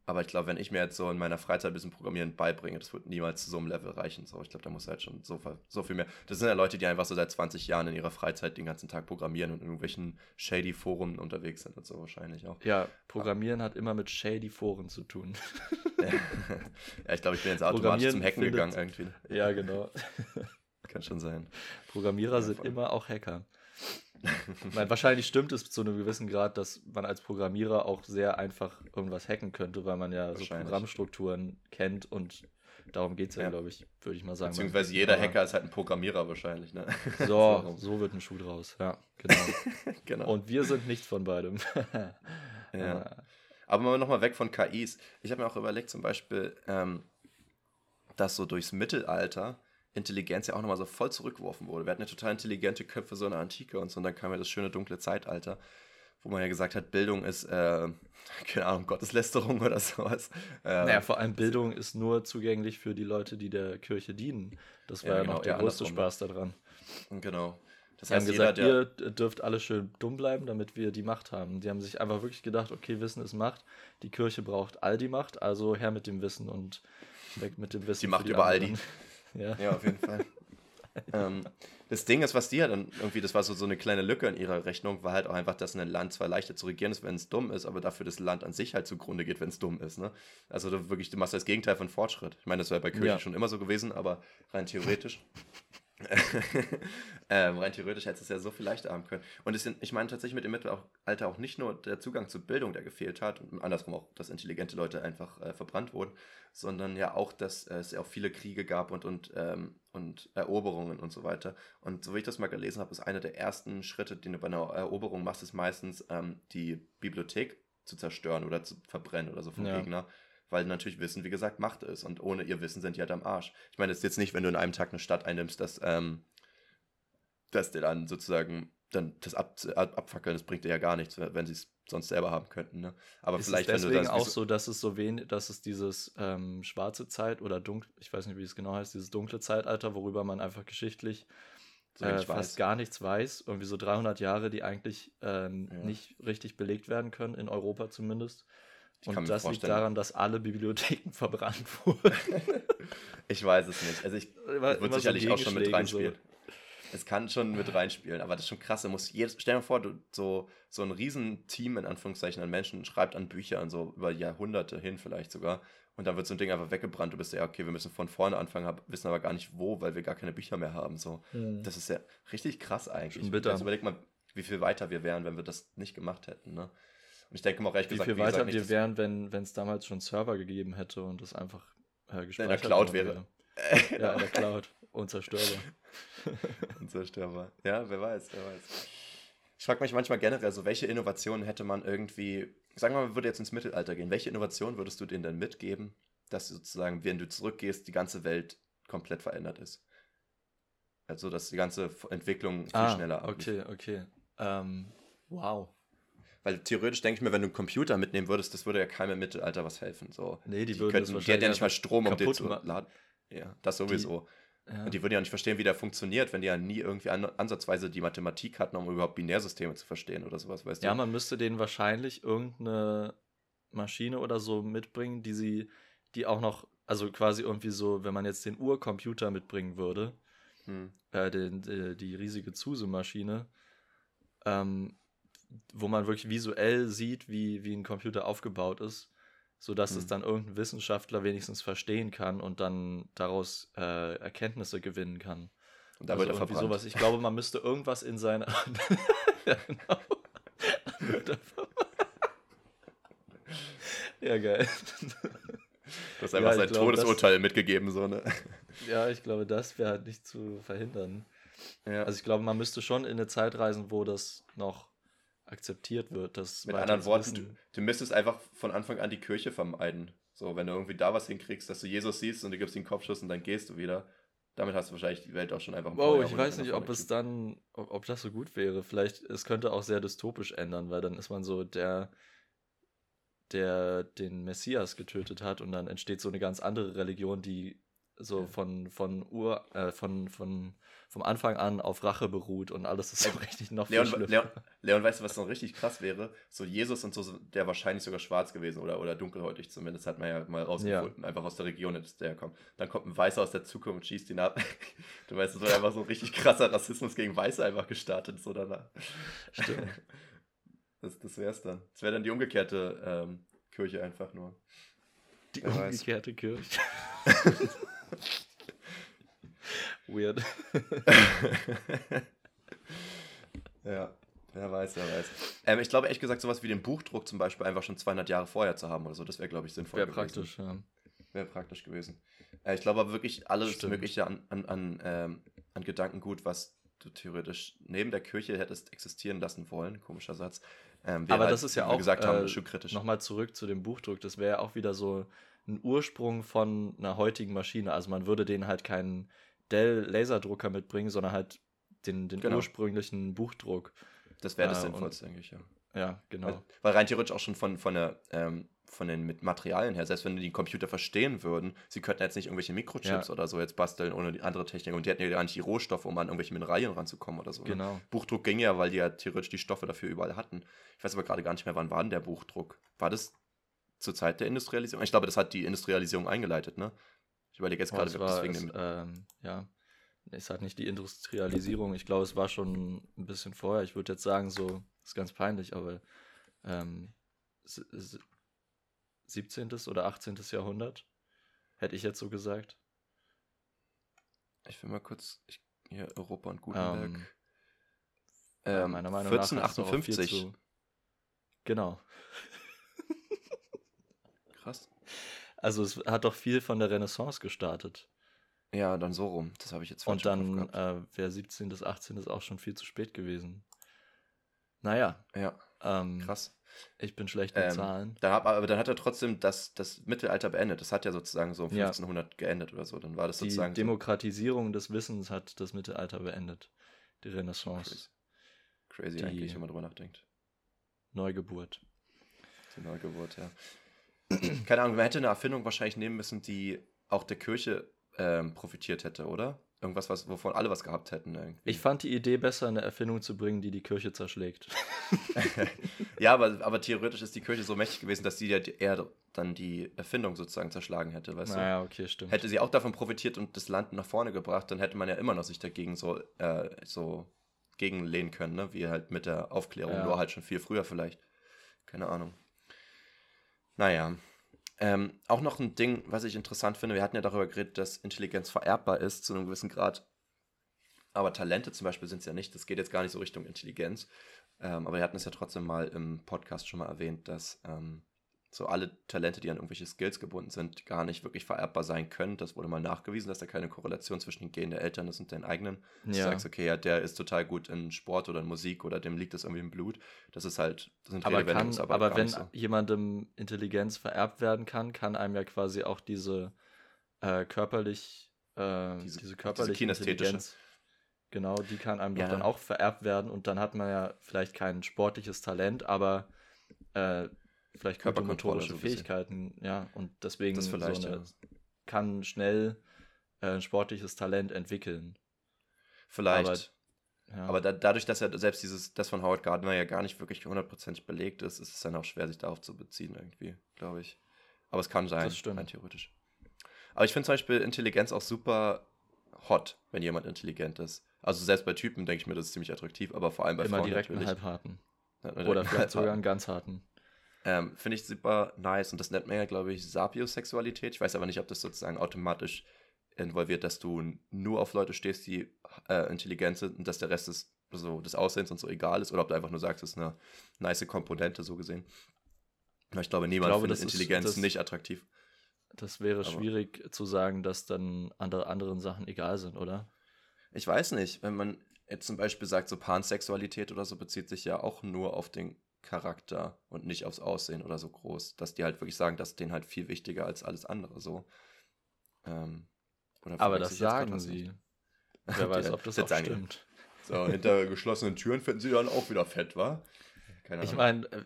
Aber ich glaube, wenn ich mir jetzt so in meiner Freizeit ein bisschen Programmieren beibringe, das wird niemals zu so einem Level reichen. So, ich glaube, da muss halt schon so, so viel mehr. Das sind ja Leute, die einfach so seit 20 Jahren in ihrer Freizeit den ganzen Tag programmieren und in irgendwelchen shady Foren unterwegs sind und so wahrscheinlich auch. Ja, Programmieren hat immer mit shady Foren zu tun. [laughs] ja, [laughs] ich glaube, ich bin jetzt automatisch zum Hacken gegangen irgendwie. Ja, genau. [laughs] Kann schon sein. Programmierer ja, sind immer auch Hacker. Meine, wahrscheinlich stimmt es zu einem gewissen Grad, dass man als Programmierer auch sehr einfach irgendwas hacken könnte, weil man ja so Programmstrukturen kennt und darum geht es ja, ja. glaube ich, würde ich mal sagen. Beziehungsweise jeder Aber Hacker ist halt ein Programmierer wahrscheinlich, ne? So, [laughs] so wird ein Schuh draus, ja, genau. [laughs] genau. Und wir sind nichts von beidem. [laughs] ja. Aber mal nochmal weg von KIs. Ich habe mir auch überlegt, zum Beispiel, ähm, dass so durchs Mittelalter Intelligenz ja auch nochmal so voll zurückgeworfen wurde. Wir hatten ja total intelligente Köpfe so in der Antike und so, und dann kam ja das schöne dunkle Zeitalter, wo man ja gesagt hat, Bildung ist, äh, [laughs] keine Ahnung, Gotteslästerung oder sowas. Ähm, naja, vor allem Bildung ist nur zugänglich für die Leute, die der Kirche dienen. Das war ja, genau, noch der größte Spaß daran. Genau. Das heißt, haben gesagt, jeder, ihr dürft alle schön dumm bleiben, damit wir die Macht haben. Die haben sich einfach wirklich gedacht, okay, Wissen ist Macht. Die Kirche braucht all die Macht, also her mit dem Wissen und weg mit dem Wissen. Die Macht über all die. Ja, ja auf jeden Fall. [laughs] ähm, das Ding ist, was die halt dann irgendwie, das war so, so eine kleine Lücke in ihrer Rechnung, war halt auch einfach, dass ein Land zwar leichter zu regieren ist, wenn es dumm ist, aber dafür das Land an sich halt zugrunde geht, wenn es dumm ist. Ne? Also du wirklich, du machst das Gegenteil von Fortschritt. Ich meine, das wäre bei Kirche ja. schon immer so gewesen, aber rein theoretisch. [laughs] [laughs] ähm, rein theoretisch hätte es ja so viel leichter haben können. Und es sind, ich meine tatsächlich mit dem Mittelalter auch nicht nur der Zugang zur Bildung, der gefehlt hat, und andersrum auch, dass intelligente Leute einfach äh, verbrannt wurden, sondern ja auch, dass äh, es ja auch viele Kriege gab und, und, ähm, und Eroberungen und so weiter. Und so wie ich das mal gelesen habe, ist einer der ersten Schritte, den du bei einer Eroberung machst, ist meistens ähm, die Bibliothek zu zerstören oder zu verbrennen oder so vom ja. Gegner weil natürlich Wissen, wie gesagt, Macht ist. Und ohne ihr Wissen sind die halt am Arsch. Ich meine, es ist jetzt nicht, wenn du in einem Tag eine Stadt einnimmst, dass, ähm, dass dir dann sozusagen dann das ab, ab, abfackeln, das bringt dir ja gar nichts, wenn sie es sonst selber haben könnten. Ne? Aber ist vielleicht, es deswegen das, auch so, dass es so wenig, dass es dieses ähm, schwarze Zeit oder dunkel, ich weiß nicht, wie es genau heißt, dieses dunkle Zeitalter, worüber man einfach geschichtlich so äh, fast weiß. gar nichts weiß, irgendwie so 300 Jahre, die eigentlich ähm, ja. nicht richtig belegt werden können, in Europa zumindest. Ich und das liegt daran, dass alle Bibliotheken [laughs] verbrannt wurden. [laughs] ich weiß es nicht. Also ich würde sicherlich so auch schon mit reinspielen. So. Es kann schon mit reinspielen, aber das ist schon krass. Muss jedes, stell dir vor, du, so, so ein Riesenteam in Anführungszeichen an Menschen schreibt an Büchern, so über Jahrhunderte hin vielleicht sogar. Und dann wird so ein Ding einfach weggebrannt. Du bist ja, okay, wir müssen von vorne anfangen, wissen aber gar nicht wo, weil wir gar keine Bücher mehr haben. So. Mhm. Das ist ja richtig krass eigentlich. Schon bitter. Also überleg mal, wie viel weiter wir wären, wenn wir das nicht gemacht hätten. Ne? Und ich denke mal auch ehrlich Wie gesagt, viel wie gesagt, weiter wir wären, wenn es damals schon Server gegeben hätte und es einfach äh, gespeichert Cloud worden wäre. [laughs] Ja, in der Cloud. Unzerstörbar. [laughs] Unzerstörbar. Ja, wer weiß, wer weiß. Ich frage mich manchmal generell so, welche Innovationen hätte man irgendwie, sagen wir mal, man würde jetzt ins Mittelalter gehen, welche Innovationen würdest du denen denn mitgeben, dass sozusagen, wenn du zurückgehst, die ganze Welt komplett verändert ist? Also, dass die ganze Entwicklung viel ah, schneller ablief. okay, okay. Ähm, wow. Weil theoretisch denke ich mir, wenn du einen Computer mitnehmen würdest, das würde ja keinem im Mittelalter was helfen. So. Nee, die Die, würden könnten, das die hätten ja nicht mal Strom, um den zu laden. Ja, das sowieso. Ja. Und die würden ja nicht verstehen, wie der funktioniert, wenn die ja nie irgendwie an, ansatzweise die Mathematik hatten, um überhaupt Binärsysteme zu verstehen oder sowas, weißt Ja, du? man müsste denen wahrscheinlich irgendeine Maschine oder so mitbringen, die sie, die auch noch, also quasi irgendwie so, wenn man jetzt den Urcomputer mitbringen würde, Hm. äh, den, die, die riesige Zuse-Maschine, ähm, wo man wirklich visuell sieht, wie, wie ein Computer aufgebaut ist, sodass es Hm. dann irgendein Wissenschaftler wenigstens verstehen kann und dann daraus äh, Erkenntnisse gewinnen kann. Und da Also wird er verbrannt. sowas. Ich glaube, man müsste irgendwas in seine. [laughs] ja, genau. [laughs] Ja, geil. Du hast Ja, einfach ich sein glaub, Todesurteil mitgegeben, so, ne? Ja, ich glaube, das wäre halt nicht zu verhindern. Ja. Also ich glaube, man müsste schon in eine Zeit reisen, wo das noch akzeptiert wird. Dass Mit anderen Worten, du, du müsstest einfach von Anfang an die Kirche vermeiden. So, wenn du irgendwie da was hinkriegst, dass du Jesus siehst und du gibst ihm Kopfschuss und dann gehst du wieder. Damit hast du wahrscheinlich die Welt auch schon einfach Wow, ich weiß nicht, ob es dann, ob, ob das so gut wäre. Vielleicht, es könnte auch sehr dystopisch ändern, weil dann ist man so der, der den Messias getötet hat und dann entsteht so eine ganz andere Religion, die so Ja. von, von Ur, äh, von, von, vom Anfang an auf Rache beruht und alles ist so richtig noch viel Leon, schlimmer. Leon, Leon, weißt du, was dann richtig krass wäre? So Jesus und so, der wahrscheinlich sogar schwarz gewesen oder, oder dunkelhäutig zumindest, hat man ja mal rausgefunden, einfach aus der Region, der er kommt. Dann kommt ein Weißer aus der Zukunft schießt ihn ab. [laughs] Du weißt, es wird einfach so ein richtig krasser Rassismus gegen Weiße einfach gestartet, so danach. Stimmt. [laughs] Das, das wär's dann. Das wäre dann die umgekehrte ähm, Kirche einfach nur. Die Wer weiß. umgekehrte Kirche. [laughs] Weird. [laughs] ja, wer weiß, wer weiß. Ähm, ich glaube ehrlich gesagt, sowas wie den Buchdruck zum Beispiel einfach schon 200 Jahre vorher zu haben oder so, das wäre, glaube ich, sinnvoll Wäre gewesen. praktisch, ja. Wäre praktisch gewesen. Äh, ich glaube aber wirklich alles Stimmt. Mögliche an, an, an, ähm, an Gedankengut, was du theoretisch neben der Kirche hättest existieren lassen wollen, komischer Satz. Ähm, Aber halt, das ist ja auch gesagt haben, äh, schon kritisch. Nochmal zurück zu dem Buchdruck. Das wäre ja auch wieder so ein Ursprung von einer heutigen Maschine. Also man würde denen halt keinen Dell-Laserdrucker mitbringen, sondern halt den, den Genau. ursprünglichen Buchdruck. Das wäre das äh, Sinnvollste, denke ich, ja. Ja, genau. Weil, weil rein theoretisch auch schon von, von, der, ähm, von den mit Materialien her, selbst wenn die Computer verstehen würden, sie könnten jetzt nicht irgendwelche Mikrochips Ja. oder so jetzt basteln ohne die andere Technik und die hätten ja gar nicht die Rohstoffe, um an irgendwelche Mineralien ranzukommen oder so. Ne? Genau. Buchdruck ging ja, weil die ja theoretisch die Stoffe dafür überall hatten. Ich weiß aber gerade gar nicht mehr, wann war denn der Buchdruck? War das zur Zeit der Industrialisierung? Ich glaube, das hat die Industrialisierung eingeleitet, ne? Ich überlege jetzt Oh, gerade, ob das war, wegen es, dem. ähm, ja, es hat nicht die Industrialisierung. Ich glaube, es war schon ein bisschen vorher. Ich würde jetzt sagen, so, ist ganz peinlich, aber ähm, s- s- 17. oder 18. Jahrhundert, hätte ich jetzt so gesagt. Ich will mal kurz. Ich, hier, Europa und Gutenberg. Ähm, Ja, Ähm, meiner Meinung nach hast du auch viel 1458. zu- Genau. Krass. Also es hat doch viel von der Renaissance gestartet. Ja, dann so rum. Das habe ich jetzt falsch Und dann äh, wäre 17. bis 18. ist auch schon viel zu spät gewesen. Naja, Ja, ähm, krass. ich bin schlecht mit Ähm, Zahlen. Dann hab, aber dann hat er trotzdem das, das Mittelalter beendet. Das hat ja sozusagen so um Ja. 1500 geendet oder so. Dann war das Die sozusagen. so Demokratisierung des Wissens hat das Mittelalter beendet. Die Renaissance. crazy, crazy die- eigentlich, wenn man drüber nachdenkt. Neugeburt. Die Neugeburt, ja. Keine Ahnung, man hätte eine Erfindung wahrscheinlich nehmen müssen, die auch der Kirche ähm, profitiert hätte, oder? Irgendwas, was, wovon alle was gehabt hätten. Irgendwie. Ich fand die Idee besser, eine Erfindung zu bringen, die die Kirche zerschlägt. [laughs] ja, aber, aber theoretisch ist die Kirche so mächtig gewesen, dass sie ja die- eher dann die Erfindung sozusagen zerschlagen hätte, weißt du? naja, okay, stimmt. Hätte sie auch davon profitiert und das Land nach vorne gebracht, dann hätte man ja immer noch sich dagegen so, äh, so gegenlehnen können, ne? wie halt mit der Aufklärung, Ja. nur halt schon viel früher vielleicht. Keine Ahnung. Naja. Ähm, auch noch ein Ding, was ich interessant finde, wir hatten ja darüber geredet, dass Intelligenz vererbbar ist zu einem gewissen Grad. Aber Talente zum Beispiel sind es ja nicht. Das geht jetzt gar nicht so Richtung Intelligenz. Ähm, aber wir hatten es ja trotzdem mal im Podcast schon mal erwähnt, dass ähm, so alle Talente, die an irgendwelche Skills gebunden sind, gar nicht wirklich vererbbar sein können. Das wurde mal nachgewiesen, dass da keine Korrelation zwischen den Genen der Eltern ist und den eigenen. Ja. Du sagst, okay, ja, der ist total gut in Sport oder in Musik oder dem liegt das irgendwie im Blut. Das ist halt, das sind aber, kann, aber, aber wenn so. jemandem Intelligenz vererbt werden kann, kann einem ja quasi auch diese äh, körperlich, äh, diese, diese körperliche diese Intelligenz Genau, die kann einem ja. doch dann auch vererbt werden und dann hat man ja vielleicht kein sportliches Talent, aber äh, vielleicht körpermotorische so Fähigkeiten, ja, und deswegen das vielleicht, so eine, ja. kann schnell äh, ein sportliches Talent entwickeln. Vielleicht. Aber, ja. aber da, dadurch, dass ja selbst dieses, das von Howard Gardner ja gar nicht wirklich hundertprozentig belegt ist, ist es dann auch schwer, sich darauf zu beziehen, irgendwie, glaube ich. Aber es kann sein, das stimmt. rein theoretisch. Aber ich finde zum Beispiel Intelligenz auch super hot, wenn jemand intelligent ist. Also selbst bei Typen denke ich mir, das ist ziemlich attraktiv, aber vor allem bei Immer Frauen direkt natürlich. einen halbharten. Oder vielleicht sogar einen ganz harten. Ähm, Finde ich super nice und das nennt man ja, glaube ich, Sapiosexualität. Ich weiß aber nicht, ob das sozusagen automatisch involviert, dass du nur auf Leute stehst, die äh, intelligent sind und dass der Rest des, so, des Aussehens und so egal ist oder ob du einfach nur sagst, das ist eine nice Komponente, so gesehen. Ich glaube, niemand ich glaube, findet Intelligenz ist, das, nicht attraktiv. Das wäre aber schwierig zu sagen, dass dann andere anderen Sachen egal sind, oder? Ich weiß nicht, wenn man jetzt zum Beispiel sagt, so Pansexualität oder so bezieht sich ja auch nur auf den Charakter und nicht aufs Aussehen oder so groß. Dass die halt wirklich sagen, das ist denen halt viel wichtiger als alles andere so. Ähm, Aber das sagen sie. Wer [laughs] weiß, ob das auch stimmt. So, hinter geschlossenen Türen finden sie dann auch wieder fett, wa? Keine Ahnung. Ich meine, äh,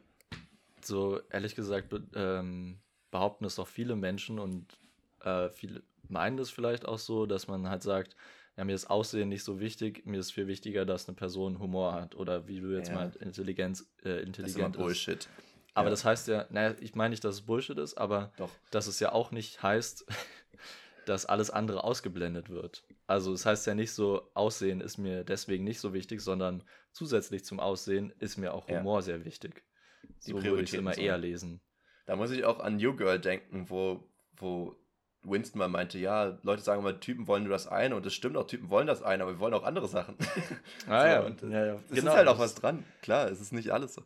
so ehrlich gesagt ähm, behaupten es doch viele Menschen und äh, viele meinen das vielleicht auch so, dass man halt sagt, ja, mir ist Aussehen nicht so wichtig, mir ist viel wichtiger, dass eine Person Humor hat oder wie du jetzt ja. mal Intelligenz, äh, intelligent das ist. Bullshit. Aber ja. das heißt ja, naja, ich meine nicht, dass es Bullshit ist, aber Doch. dass es ja auch nicht heißt, [laughs] dass alles andere ausgeblendet wird. Also es das heißt ja nicht so, Aussehen ist mir deswegen nicht so wichtig, sondern zusätzlich zum Aussehen ist mir auch Humor ja. sehr wichtig. Die so würde ich es immer so. eher lesen. Da muss ich auch an New Girl denken, wo, wo Winston mal meinte, ja, Leute sagen immer, Typen wollen nur das eine und das stimmt auch, Typen wollen das eine, aber wir wollen auch andere Sachen. [laughs] Ah so, ja, und ja, ja. Es genau, ist halt auch was dran. Klar, es ist nicht alles so.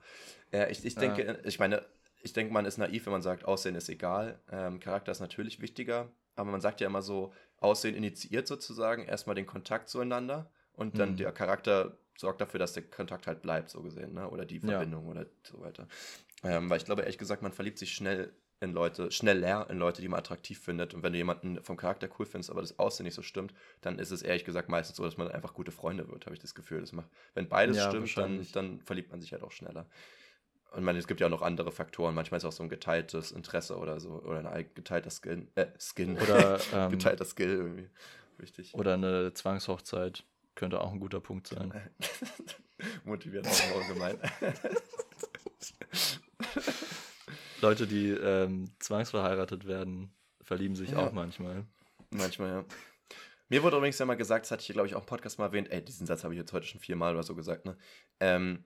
Ja, ich, ich denke, ja. ich meine, ich denke, man ist naiv, wenn man sagt, Aussehen ist egal. Ähm, Charakter ist natürlich wichtiger, aber man sagt ja immer so, Aussehen initiiert sozusagen erstmal den Kontakt zueinander und dann mhm. der Charakter sorgt dafür, dass der Kontakt halt bleibt, so gesehen, ne? oder die Verbindung ja. oder so weiter. Ähm, weil ich glaube, ehrlich gesagt, man verliebt sich schnell in Leute, schneller in Leute, die man attraktiv findet. Und wenn du jemanden vom Charakter cool findest, aber das Aussehen nicht so stimmt, dann ist es ehrlich gesagt meistens so, dass man einfach gute Freunde wird, habe ich das Gefühl. Das macht, wenn beides ja, stimmt, dann, dann verliebt man sich halt auch schneller. Und man, es gibt ja auch noch andere Faktoren. Manchmal ist auch so ein geteiltes Interesse oder so, oder ein geteilter Skin, äh, Skin. Oder [laughs] ähm, geteilter Skill irgendwie. Wichtig. Oder eine Zwangshochzeit könnte auch ein guter Punkt sein. [laughs] Motiviert auch gemein. [laughs] Leute, die ähm, zwangsverheiratet werden, verlieben sich ja. auch manchmal. Manchmal, ja. Mir wurde übrigens ja mal gesagt, das hatte ich hier, glaube ich, auch im Podcast mal erwähnt, ey, diesen Satz habe ich jetzt heute schon viermal oder so gesagt, ne? Ähm,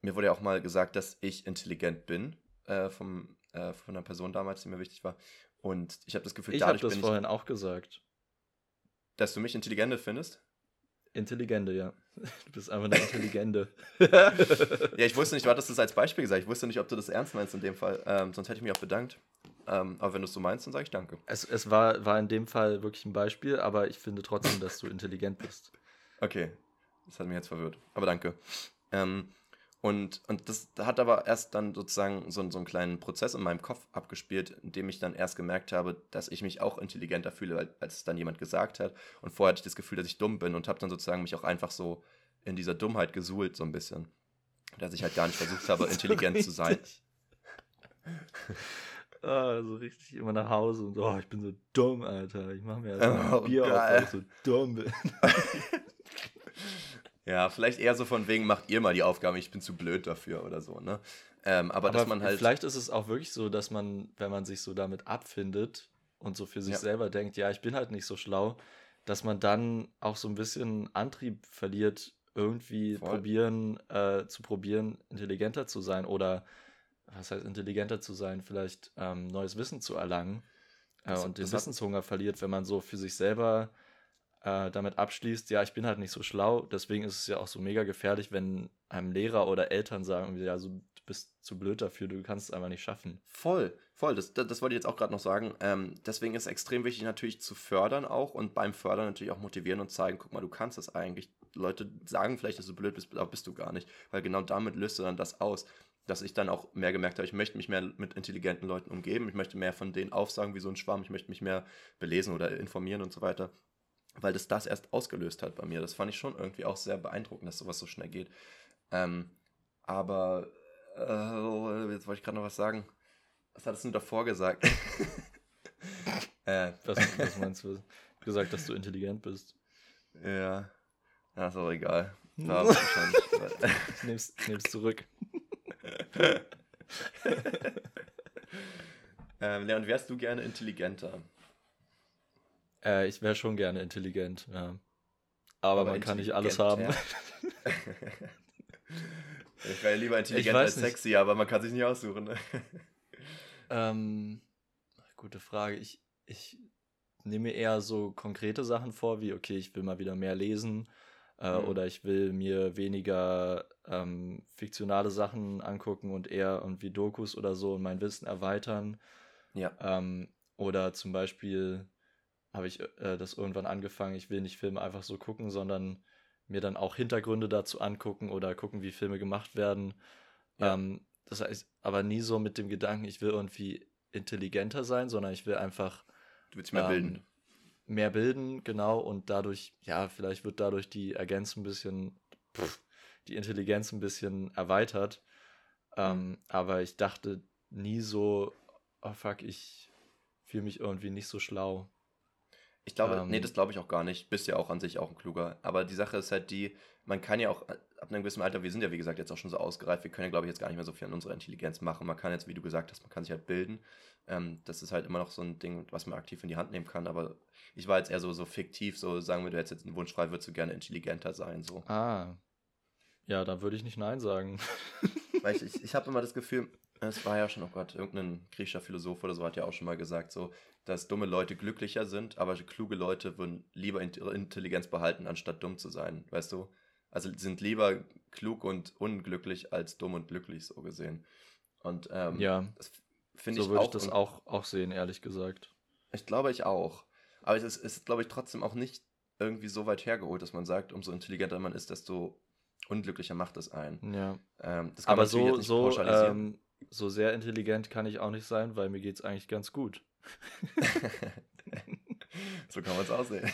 mir wurde ja auch mal gesagt, dass ich intelligent bin, äh, vom, äh, von einer Person damals, die mir wichtig war. Und ich habe das Gefühl, ich dadurch das bin ich. vorhin auch gesagt. Dass du mich intelligent findest? Intelligente, ja. Du bist einfach eine Intelligente. [laughs] ja, ich wusste nicht, du hattest das als Beispiel gesagt. Ich wusste nicht, ob du das ernst meinst in dem Fall. Ähm, sonst hätte ich mich auch bedankt. Ähm, aber wenn du es so meinst, dann sage ich danke. Es, es war, war in dem Fall wirklich ein Beispiel, aber ich finde trotzdem, dass du intelligent bist. Okay, das hat mich jetzt verwirrt. Aber danke. Ähm, und, und das hat aber erst dann sozusagen so, so einen kleinen Prozess in meinem Kopf abgespielt, in dem ich dann erst gemerkt habe, dass ich mich auch intelligenter fühle, als es dann jemand gesagt hat. Und vorher hatte ich das Gefühl, dass ich dumm bin und habe dann sozusagen mich auch einfach so in dieser Dummheit gesuhlt, so ein bisschen. Dass ich halt gar nicht versucht habe, [laughs] intelligent zu sein. Ah, so richtig immer nach Hause und so, oh, ich bin so dumm, Alter. Ich mache mir erst mal [laughs] ein oh, Bier geil. auf, weil ich so dumm bin. [laughs] Ja, vielleicht eher so von wegen, macht ihr mal die Aufgabe, ich bin zu blöd dafür oder so, ne? Ähm, aber, aber dass man halt. Vielleicht ist es auch wirklich so, dass man, wenn man sich so damit abfindet und so für sich ja. selber denkt, ja, ich bin halt nicht so schlau, dass man dann auch so ein bisschen Antrieb verliert, irgendwie Voll. probieren, äh, zu probieren, intelligenter zu sein oder was heißt intelligenter zu sein, vielleicht ähm, neues Wissen zu erlangen äh, und den Wissenshunger verliert, wenn man so für sich selber äh, damit abschließt, ja, ich bin halt nicht so schlau, deswegen ist es ja auch so mega gefährlich, wenn einem Lehrer oder Eltern sagen, ja, so, du bist zu blöd dafür, du kannst es einfach nicht schaffen. Voll, voll, das, das, das wollte ich jetzt auch gerade noch sagen. Ähm, deswegen ist es extrem wichtig, natürlich zu fördern auch und beim Fördern natürlich auch motivieren und zeigen, guck mal, du kannst es eigentlich. Leute sagen vielleicht, dass du blöd bist, aber bist du gar nicht, weil genau damit löst du dann das aus dass ich dann auch mehr gemerkt habe, ich möchte mich mehr mit intelligenten Leuten umgeben, ich möchte mehr von denen aufsagen wie so ein Schwamm, ich möchte mich mehr belesen oder informieren und so weiter weil das das erst ausgelöst hat bei mir. Das fand ich schon irgendwie auch sehr beeindruckend, dass sowas so schnell geht. Ähm, aber äh, jetzt wollte ich gerade noch was sagen. Was hattest du davor gesagt? [laughs] äh, was, was, meinst du? Gesagt, dass du intelligent bist. Ja. Ja, ist auch egal. Da [laughs] ich nehm's, nehm's zurück. [laughs] ähm, Leon, wärst du gerne intelligenter? Äh, ich wäre schon gerne intelligent, ja. Aber, Aber man kann nicht alles haben. Ja. [laughs] ich wäre lieber intelligent als nicht. sexy, aber man kann sich nicht aussuchen. Ne? [laughs] ähm, gute Frage. Ich, ich nehme eher so konkrete Sachen vor, wie, okay, ich will mal wieder mehr lesen äh, mhm. oder ich will mir weniger ähm, fiktionale Sachen angucken und eher irgendwie Dokus oder so und mein Wissen erweitern. Ja. Ähm, oder zum Beispiel habe ich äh, das irgendwann angefangen. Ich will nicht Filme einfach so gucken, sondern mir dann auch Hintergründe dazu angucken oder gucken, wie Filme gemacht werden. Ja. Ähm, das heißt, aber nie so mit dem Gedanken, ich will irgendwie intelligenter sein, sondern ich will einfach. Du willst mehr ähm, bilden. Mehr bilden, genau, und dadurch, ja, vielleicht wird dadurch die Ergänzung ein bisschen, pff, die Intelligenz ein bisschen erweitert. Ähm, aber ich dachte nie so, oh fuck, ich fühle mich irgendwie nicht so schlau. Ich glaube, ähm, nee, das glaube ich auch gar nicht. Bist ja auch an sich auch ein kluger. Aber die Sache ist halt die, man kann ja auch ab einem gewissen Alter, wir sind ja wie gesagt jetzt auch schon so ausgereift, wir können ja glaube ich jetzt gar nicht mehr so viel an unserer Intelligenz machen. Man kann jetzt, wie du gesagt hast, man kann sich halt bilden. Ähm, das ist halt immer noch so ein Ding, was man aktiv in die Hand nehmen kann. Aber ich war jetzt eher so, so fiktiv, so sagen wir, du hättest jetzt einen Wunsch frei, würdest du gerne intelligenter sein. So. Ah. Ja, da würde ich nicht Nein sagen. Weil ich, ich, ich habe immer das Gefühl, es war ja schon, oh Gott, irgendein griechischer Philosoph oder so hat ja auch schon mal gesagt, so, dass dumme Leute glücklicher sind, aber kluge Leute würden lieber Intelligenz behalten, anstatt dumm zu sein, weißt du? Also sind lieber klug und unglücklich als dumm und glücklich, so gesehen. Und ähm, ja, das finde so ich würde ich das auch, auch sehen, ehrlich gesagt. Ich glaube, ich auch. Aber es ist, ist glaube ich, trotzdem auch nicht irgendwie so weit hergeholt, dass man sagt, umso intelligenter man ist, desto unglücklicher macht es einen. Ja. Ähm, aber so, so, ähm, so sehr intelligent kann ich auch nicht sein, weil mir geht es eigentlich ganz gut. [laughs] so kann man es aussehen.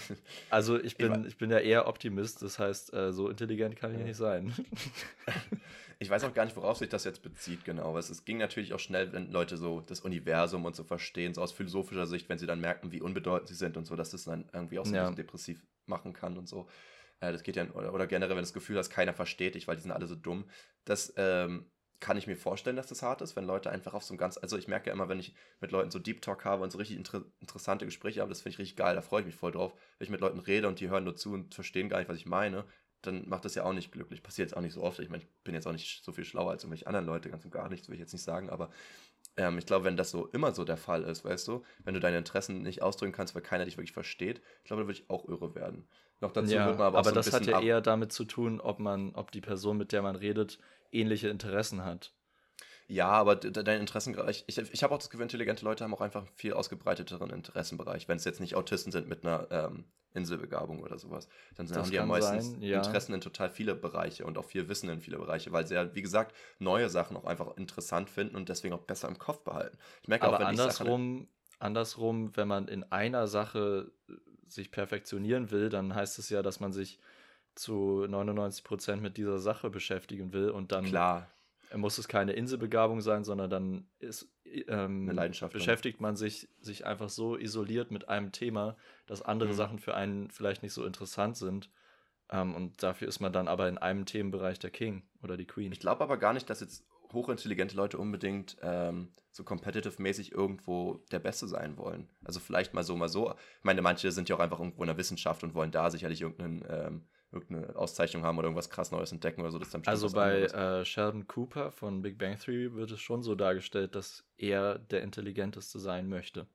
Also ich bin, ich, bin ja eher Optimist, das heißt, äh, so intelligent kann ich ja. nicht sein. [laughs] [laughs] ich weiß auch gar nicht, worauf sich das jetzt bezieht, genau. Es ging natürlich auch schnell, wenn Leute so das Universum und so verstehen, so aus philosophischer Sicht, wenn sie dann merken, wie unbedeutend sie sind und so, dass das dann irgendwie auch so ja. ein bisschen depressiv machen kann und so. Äh, das geht ja, oder, oder generell, wenn das Gefühl hast, keiner versteht dich, weil die sind alle so dumm. Das ähm, kann ich mir vorstellen, dass das hart ist, wenn Leute einfach auf so ein ganz, also ich merke ja immer, wenn ich mit Leuten so Deep Talk habe und so richtig inter interessante Gespräche habe, das finde ich richtig geil, da freue ich mich voll drauf. Wenn ich mit Leuten rede und die hören nur zu und verstehen gar nicht, was ich meine, dann macht das ja auch nicht glücklich. Passiert jetzt auch nicht so oft. Ich meine, ich bin jetzt auch nicht so viel schlauer als irgendwelche anderen Leute, ganz und gar nichts, will ich jetzt nicht sagen, aber ähm, ich glaube, wenn das so immer so der Fall ist, weißt du, wenn du deine Interessen nicht ausdrücken kannst, weil keiner dich wirklich versteht, ich glaube, da würde ich auch irre werden. Noch dazu ja, wird man aber, aber so das hat ja eher damit zu tun, ob man, ob die Person, mit der man redet, ähnliche Interessen hat. Ja, aber dein Interessenbereich, ich, ich habe auch das Gefühl, intelligente Leute haben auch einfach einen viel ausgebreiteteren Interessenbereich. Wenn es jetzt nicht Autisten sind mit einer ähm, Inselbegabung oder sowas, dann das haben die ja meistens sein, ja. Interessen in total viele Bereiche und auch viel Wissen in viele Bereiche, weil sie ja, wie gesagt, neue Sachen auch einfach interessant finden und deswegen auch besser im Kopf behalten. Ich merke aber auch, wenn andersrum, ich andersrum, wenn man in einer Sache sich perfektionieren will, dann heißt es ja, dass man sich zu 99 Prozent mit dieser Sache beschäftigen will und dann Klar muss es keine Inselbegabung sein, sondern dann ist, ähm, beschäftigt man sich, sich einfach so isoliert mit einem Thema, dass andere mhm. Sachen für einen vielleicht nicht so interessant sind. Ähm, und dafür ist man dann aber in einem Themenbereich der King oder die Queen. Ich glaube aber gar nicht, dass jetzt hochintelligente Leute unbedingt ähm, so competitive-mäßig irgendwo der Beste sein wollen. Also vielleicht mal so, mal so. Ich meine, manche sind ja auch einfach irgendwo in der Wissenschaft und wollen da sicherlich irgendeinen ähm, irgendeine Auszeichnung haben oder irgendwas krass Neues entdecken oder so. Also bei äh, Sheldon Cooper von Big Bang Theory wird es schon so dargestellt, dass er der intelligenteste sein möchte.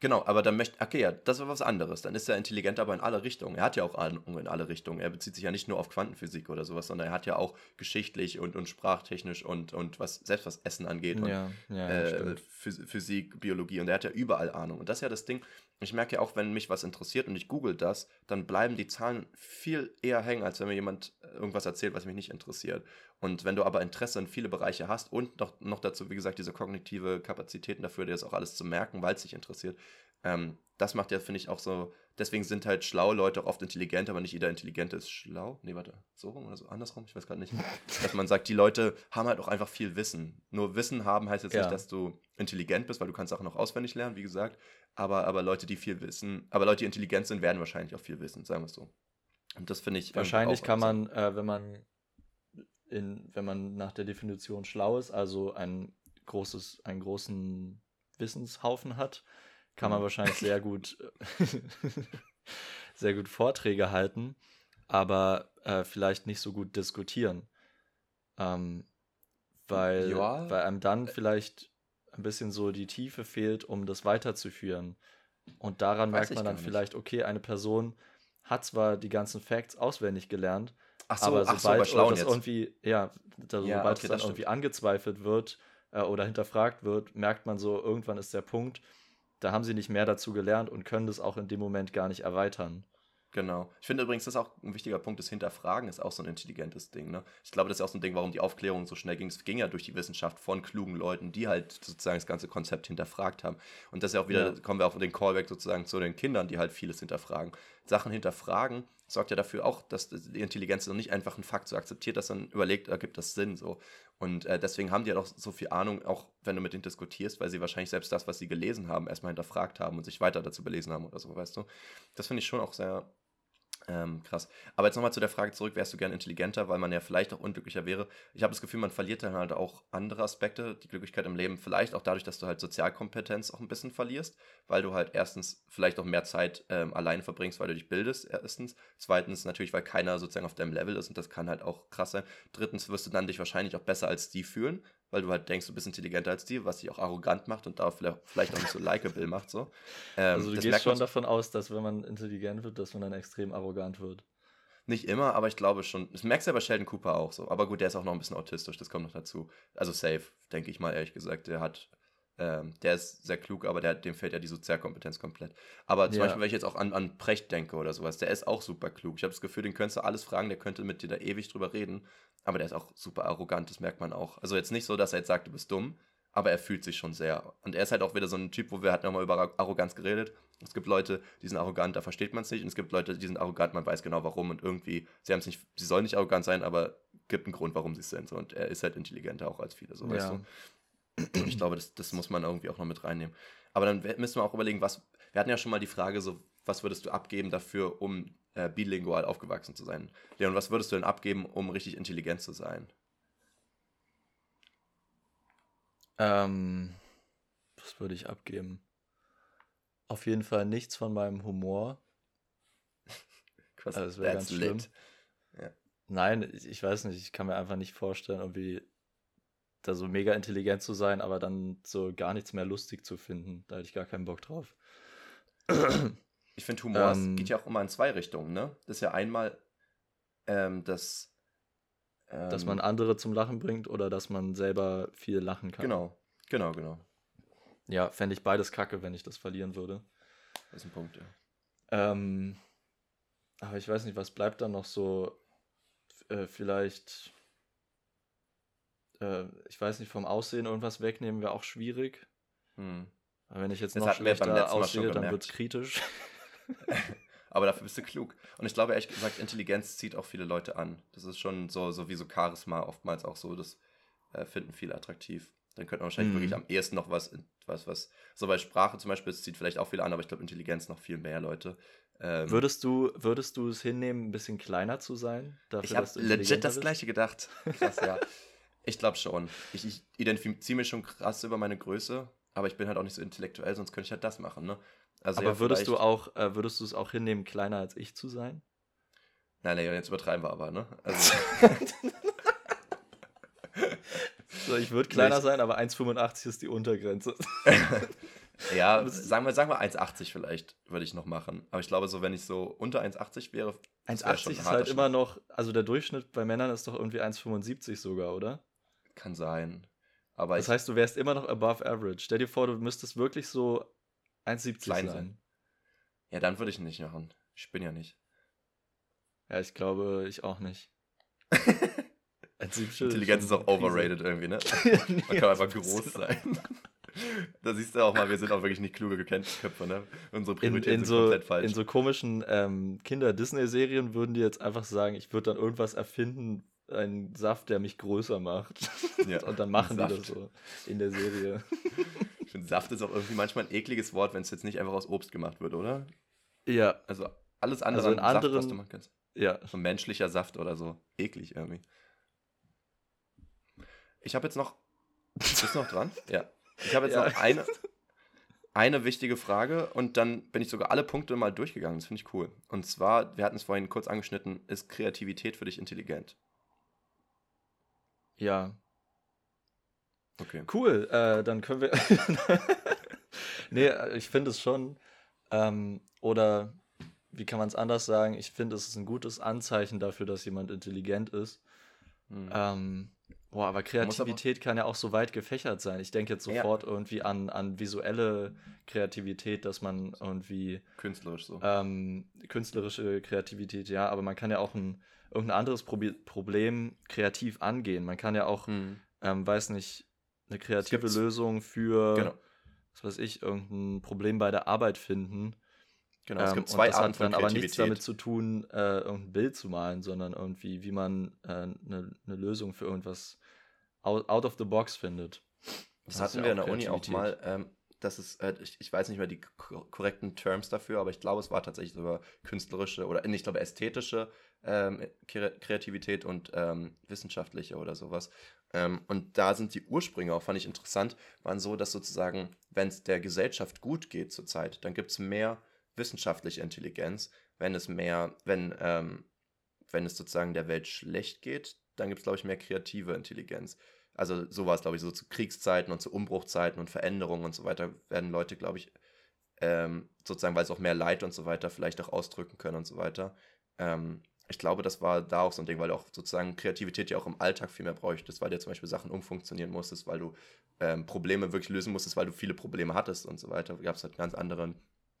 Genau, aber dann möchte, okay, ja, das ist was anderes. Dann ist er intelligent, aber in alle Richtungen. Er hat ja auch Ahnung in alle Richtungen. Er bezieht sich ja nicht nur auf Quantenphysik oder sowas, sondern er hat ja auch geschichtlich und, und sprachtechnisch und, und was, selbst was Essen angeht und Ja, ja, äh, Physik, Biologie und er hat ja überall Ahnung. Und das ist ja das Ding. Ich merke ja auch, wenn mich was interessiert und ich google das, dann bleiben die Zahlen viel eher hängen, als wenn mir jemand äh, irgendwas erzählt, was mich nicht interessiert. Und wenn du aber Interesse in viele Bereiche hast und noch, noch dazu, wie gesagt, diese kognitive Kapazitäten dafür, dir das auch alles zu merken, weil es dich interessiert, ähm, das macht ja, finde ich, auch so. Deswegen sind halt schlaue Leute auch oft intelligent, aber nicht jeder Intelligente ist schlau. Nee, warte, so rum oder so, andersrum, ich weiß gerade nicht. [laughs] Dass man sagt, die Leute haben halt auch einfach viel Wissen. Nur Wissen haben heißt jetzt Ja. nicht, dass du intelligent bist, weil du kannst auch noch auswendig lernen, wie gesagt. Aber, aber Leute, die viel wissen, aber Leute, die intelligent sind, werden wahrscheinlich auch viel wissen, sagen wir es so. Und das finde ich. ähm, Wahrscheinlich kann man, äh, wenn man in, wenn man nach der Definition schlau ist, also ein großes, einen großen Wissenshaufen hat, kann man Mhm. wahrscheinlich sehr [laughs] gut, [laughs] sehr gut Vorträge halten, aber äh, vielleicht nicht so gut diskutieren. Ähm, weil, Ja. weil einem dann vielleicht ein bisschen so die Tiefe fehlt, um das weiterzuführen. Und daran Weiß merkt man dann vielleicht, okay, eine Person hat zwar die ganzen Facts auswendig gelernt, Ach so, aber ach so, sobald Schlauen das jetzt. irgendwie, ja, da, Ja, sobald okay, es dann irgendwie angezweifelt wird äh, oder hinterfragt wird, merkt man so, irgendwann ist der Punkt, da haben sie nicht mehr dazu gelernt und können das auch in dem Moment gar nicht erweitern. Genau. Ich finde übrigens, das ist auch ein wichtiger Punkt, das Hinterfragen ist auch so ein intelligentes Ding. Ne? Ich glaube, das ist auch so ein Ding, warum die Aufklärung so schnell ging. Es ging ja durch die Wissenschaft von klugen Leuten, die halt sozusagen das ganze Konzept hinterfragt haben. Und das ist ja auch wieder, Ja. kommen wir auf den Callback sozusagen zu den Kindern, die halt vieles hinterfragen. Sachen hinterfragen sorgt ja dafür auch, dass die Intelligenz noch nicht einfach einen Fakt so akzeptiert, dass dann überlegt, ergibt das Sinn so. Und äh, deswegen haben die halt auch so viel Ahnung, auch wenn du mit denen diskutierst, weil sie wahrscheinlich selbst das, was sie gelesen haben, erstmal hinterfragt haben und sich weiter dazu belesen haben oder so, weißt du. Das finde ich schon auch sehr ähm, krass. Aber jetzt nochmal zu der Frage zurück, wärst du gern intelligenter, weil man ja vielleicht auch unglücklicher wäre. Ich habe das Gefühl, man verliert dann halt auch andere Aspekte, die Glücklichkeit im Leben, vielleicht auch dadurch, dass du halt Sozialkompetenz auch ein bisschen verlierst, weil du halt erstens vielleicht auch mehr Zeit ähm, alleine verbringst, weil du dich bildest, erstens. Zweitens natürlich, weil keiner sozusagen auf deinem Level ist und das kann halt auch krass sein. Drittens wirst du dann dich wahrscheinlich auch besser als die fühlen, weil du halt denkst, du bist intelligenter als die, was dich auch arrogant macht und da vielleicht auch nicht so likable macht. So. Ähm, also du gehst schon davon aus, dass wenn man intelligent wird, dass man dann extrem arrogant wird. Nicht immer, aber ich glaube schon. Das merkst du ja bei Sheldon Cooper auch so. Aber gut, der ist auch noch ein bisschen autistisch, das kommt noch dazu. Also safe, denke ich mal, ehrlich gesagt. Der hat, ähm, der ist sehr klug, aber der, dem fehlt ja die Sozialkompetenz komplett. Aber zum Ja. Beispiel, wenn ich jetzt auch an, an Precht denke oder sowas, der ist auch super klug. Ich habe das Gefühl, den könntest du alles fragen, der könnte mit dir da ewig drüber reden. Aber der ist auch super arrogant, das merkt man auch. Also jetzt nicht so, dass er jetzt sagt, du bist dumm, aber er fühlt sich schon sehr. Und er ist halt auch wieder so ein Typ, wo wir hatten nochmal über Arroganz geredet. Es gibt Leute, die sind arrogant, da versteht man es nicht. Und es gibt Leute, die sind arrogant, man weiß genau warum. Und irgendwie, sie haben es nicht, sie sollen nicht arrogant sein, aber gibt einen Grund, warum sie es sind. Und er ist halt intelligenter auch als viele, so weißt Ja. du. Und ich glaube, das, das muss man irgendwie auch noch mit reinnehmen. Aber dann müssen wir auch überlegen, was. Wir hatten ja schon mal die Frage, so, was würdest du abgeben dafür, um äh, bilingual aufgewachsen zu sein? Leon, was würdest du denn abgeben, um richtig intelligent zu sein? Ähm, was würde ich abgeben? Auf jeden Fall nichts von meinem Humor. [laughs] Also, das wär that's ganz schlimm. Ja. Nein, ich, ich weiß nicht, ich kann mir einfach nicht vorstellen, irgendwie da so mega intelligent zu sein, aber dann so gar nichts mehr lustig zu finden. Da hätte ich gar keinen Bock drauf. Ich finde, Humor es Ähm. geht ja auch immer in zwei Richtungen, ne? Das ist ja einmal ähm, das. Ähm, Dass man andere zum Lachen bringt oder dass man selber viel lachen kann. Genau, genau, genau. Ja, fände ich beides kacke, wenn ich das verlieren würde. Das ist ein Punkt, ja. Ähm, aber ich weiß nicht, was bleibt dann noch so? Äh, vielleicht, äh, ich weiß nicht, vom Aussehen irgendwas wegnehmen wäre auch schwierig. Hm. Aber wenn ich jetzt Das noch schlechter aussehe, dann wird es kritisch. [laughs] Aber dafür bist du klug. Und ich glaube, ehrlich gesagt, Intelligenz zieht auch viele Leute an. Das ist schon so, so wie so Charisma oftmals auch so. Das äh, finden viele attraktiv. Dann könnte man wahrscheinlich Mhm. wirklich am ehesten noch was, was, was. So bei Sprache zum Beispiel, es zieht vielleicht auch viele an, aber ich glaube, Intelligenz noch viel mehr Leute. Ähm, Würdest du, würdest du es hinnehmen, ein bisschen kleiner zu sein? Dafür, ich habe legit das gleiche gedacht. [laughs] Krass, ja. Ich glaube schon. Ich, ich identifiziere mich schon krass über meine Größe, aber ich bin halt auch nicht so intellektuell, sonst könnte ich halt das machen, ne? Also Aber ja, würdest du auch, äh, würdest du es auch hinnehmen, kleiner als ich zu sein? Nein, nein, jetzt übertreiben wir aber, ne? Also, [laughs] So, ich würde kleiner sein, aber 1,85 ist die Untergrenze. [laughs] Ja, sagen wir, sagen wir 1,80 vielleicht würde ich noch machen. Aber ich glaube, so wenn ich so unter 1,80 wäre. 1,80 ist halt immer noch, also der Durchschnitt bei Männern ist doch irgendwie 1,75 sogar, oder? Kann sein. Aber das heißt, du wärst immer noch above average. Stell dir vor, du müsstest wirklich so 1,70 sein. sein. Ja, dann würde ich nicht machen. Ich bin ja nicht. Ja, ich glaube, ich auch nicht. [laughs] Intelligenz ist auch overrated irgendwie, ne? [laughs] Man kann einfach groß sein. [laughs] da siehst du auch mal, wir sind auch wirklich nicht kluge Köpfe, ne? Unsere Prioritäten in, in sind so, komplett falsch. In so komischen ähm, Kinder-Disney-Serien würden die jetzt einfach sagen, ich würde dann irgendwas erfinden, einen Saft, der mich größer macht. Ja, [laughs] Und dann machen die das so in der Serie. [laughs] Ich finde, Saft ist auch irgendwie manchmal ein ekliges Wort, wenn es jetzt nicht einfach aus Obst gemacht wird, oder? Ja. Also alles andere also Saft, anderen, was du machen kannst. Ja. So menschlicher Saft oder so. Eklig irgendwie. Ich habe jetzt noch. Bist du noch dran? [laughs] Ja. Ich habe jetzt ja. noch eine, eine wichtige Frage und dann bin ich sogar alle Punkte mal durchgegangen. Das finde ich cool. Und zwar, wir hatten es vorhin kurz angeschnitten, ist Kreativität für dich intelligent? Ja. Okay. Cool, äh, dann können wir. [laughs] nee, ich finde es schon. Ähm, oder wie kann man es anders sagen? Ich finde, es ist ein gutes Anzeichen dafür, dass jemand intelligent ist. Hm. Ähm, boah, aber Kreativität aber kann ja auch so weit gefächert sein. Ich denke jetzt sofort ja. irgendwie an, an visuelle Kreativität, dass man irgendwie. Künstlerisch so. Ähm, künstlerische Kreativität, ja, aber man kann ja auch ein irgendein anderes Probi Problem kreativ angehen. Man kann ja auch, hm. ähm, weiß nicht, eine kreative Lösung für, genau. was weiß ich, irgendein Problem bei der Arbeit finden. Genau, es ähm, gibt zwei Arten von dann aber nichts damit zu tun, äh, irgendein Bild zu malen, sondern irgendwie, wie man eine äh, ne, Lösung für irgendwas out, out, of the box findet. Das, das hatten wir in der Uni auch mal. Ähm, das ist, äh, ich, ich, weiß nicht mehr die korrekten Terms dafür, aber ich glaube, es war tatsächlich sogar künstlerische oder ich glaube ästhetische ähm, Kreativität und ähm, wissenschaftliche oder sowas. Ähm, und da sind die Ursprünge auch, fand ich interessant, waren so, dass sozusagen, wenn es der Gesellschaft gut geht zurzeit, dann gibt es mehr wissenschaftliche Intelligenz. Wenn es mehr, wenn, ähm, wenn es sozusagen der Welt schlecht geht, dann gibt es, glaube ich, mehr kreative Intelligenz. Also so war es, glaube ich, so zu Kriegszeiten und zu Umbruchzeiten und Veränderungen und so weiter werden Leute, glaube ich, ähm, sozusagen, weil es auch mehr Leid und so weiter vielleicht auch ausdrücken können und so weiter, ähm, ich glaube, das war da auch so ein Ding, weil du auch sozusagen Kreativität ja auch im Alltag viel mehr bräuchtest, weil dir zum Beispiel Sachen umfunktionieren musstest, weil du ähm, Probleme wirklich lösen musstest, weil du viele Probleme hattest und so weiter. Gab es halt ganz anderen,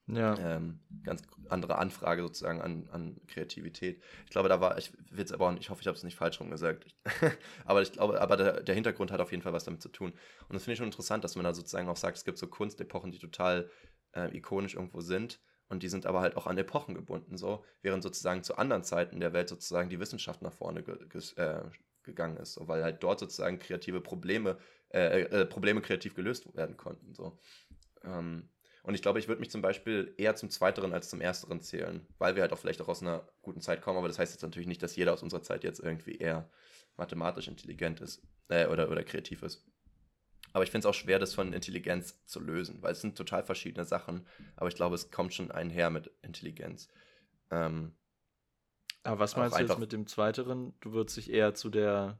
ja. ähm, ganz andere Anfrage sozusagen an, an Kreativität. Ich glaube, da war, ich will es aber auch, ich hoffe, ich habe es nicht falsch rum gesagt. [laughs] aber ich glaube, aber der, der Hintergrund hat auf jeden Fall was damit zu tun. Und das finde ich schon interessant, dass man da sozusagen auch sagt, es gibt so Kunstepochen, die total äh, ikonisch irgendwo sind und die sind aber halt auch an Epochen gebunden, so, während sozusagen zu anderen Zeiten der Welt sozusagen die Wissenschaft nach vorne ge äh, gegangen ist, so, weil halt dort sozusagen kreative Probleme, äh, äh, Probleme kreativ gelöst werden konnten, so. Ähm, und ich glaube, ich würde mich zum Beispiel eher zum Zweiteren als zum Ersteren zählen, weil wir halt auch vielleicht auch aus einer guten Zeit kommen, aber das heißt jetzt natürlich nicht, dass jeder aus unserer Zeit jetzt irgendwie eher mathematisch intelligent ist äh, oder, oder kreativ ist. Aber ich finde es auch schwer, das von Intelligenz zu lösen, weil es sind total verschiedene Sachen. Aber ich glaube, es kommt schon einher mit Intelligenz. Ähm, aber was meinst du jetzt mit dem Zweiteren? Du würdest dich eher zu der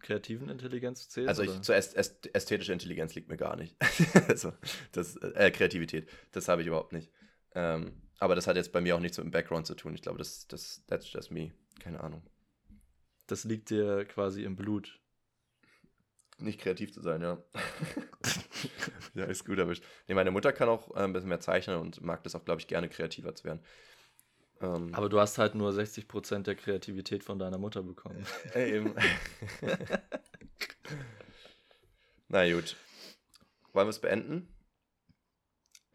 kreativen Intelligenz zählen? Also ich, zur Äst ästhetische Intelligenz liegt mir gar nicht. [laughs] also, das, äh, Kreativität, das habe ich überhaupt nicht. Ähm, aber das hat jetzt bei mir auch nichts mit dem Background zu tun. Ich glaube, das, das, that's just me. Keine Ahnung. Das liegt dir quasi im Blut. Nicht kreativ zu sein, ja. [laughs] ja, ist gut erwischt. Nee, meine Mutter kann auch äh, ein bisschen mehr zeichnen und mag das auch, glaube ich, gerne kreativer zu werden. Ähm, Aber du hast halt nur 60% der Kreativität von deiner Mutter bekommen. [laughs] Äh, eben. [laughs] Na gut. Wollen wir es beenden?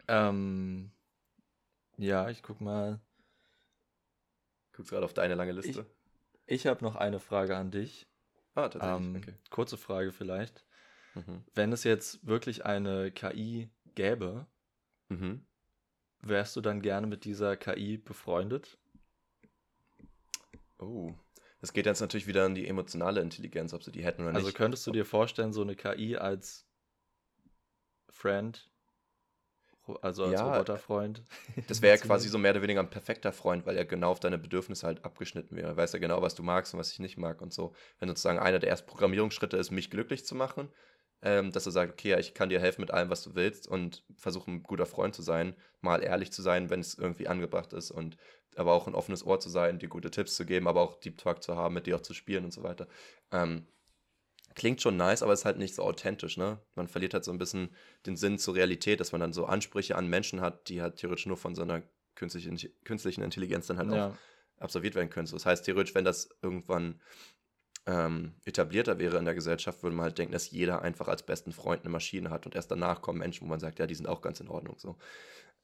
Ähm, ja, ich guck mal. Guckst gerade auf deine lange Liste. Ich, ich habe noch eine Frage an dich. Ah, tatsächlich. Ähm, okay. Kurze Frage vielleicht. Mhm. Wenn es jetzt wirklich eine KI gäbe, mhm. wärst du dann gerne mit dieser KI befreundet? Oh, das geht jetzt natürlich wieder an die emotionale Intelligenz, ob sie die hätten oder also nicht. Also könntest du dir vorstellen, so eine KI als Friend also als ja, Roboterfreund. Das wäre ja [laughs] quasi so mehr oder weniger ein perfekter Freund, weil er genau auf deine Bedürfnisse halt abgeschnitten wäre. Er weiß ja genau, was du magst und was ich nicht mag und so. Wenn sozusagen einer der ersten Programmierungsschritte ist, mich glücklich zu machen, ähm, dass er sagt, okay, ja, ich kann dir helfen mit allem, was du willst und versuche ein guter Freund zu sein, mal ehrlich zu sein, wenn es irgendwie angebracht ist und aber auch ein offenes Ohr zu sein, dir gute Tipps zu geben, aber auch Deep Talk zu haben, mit dir auch zu spielen und so weiter. Ähm, klingt schon nice, aber ist halt nicht so authentisch, ne? Man verliert halt so ein bisschen den Sinn zur Realität, dass man dann so Ansprüche an Menschen hat, die halt theoretisch nur von so einer künstlichen, künstlichen Intelligenz dann halt ja. auch absolviert werden können. So, das heißt, theoretisch, wenn das irgendwann ähm, etablierter wäre in der Gesellschaft, würde man halt denken, dass jeder einfach als besten Freund eine Maschine hat und erst danach kommen Menschen, wo man sagt, ja, die sind auch ganz in Ordnung. So.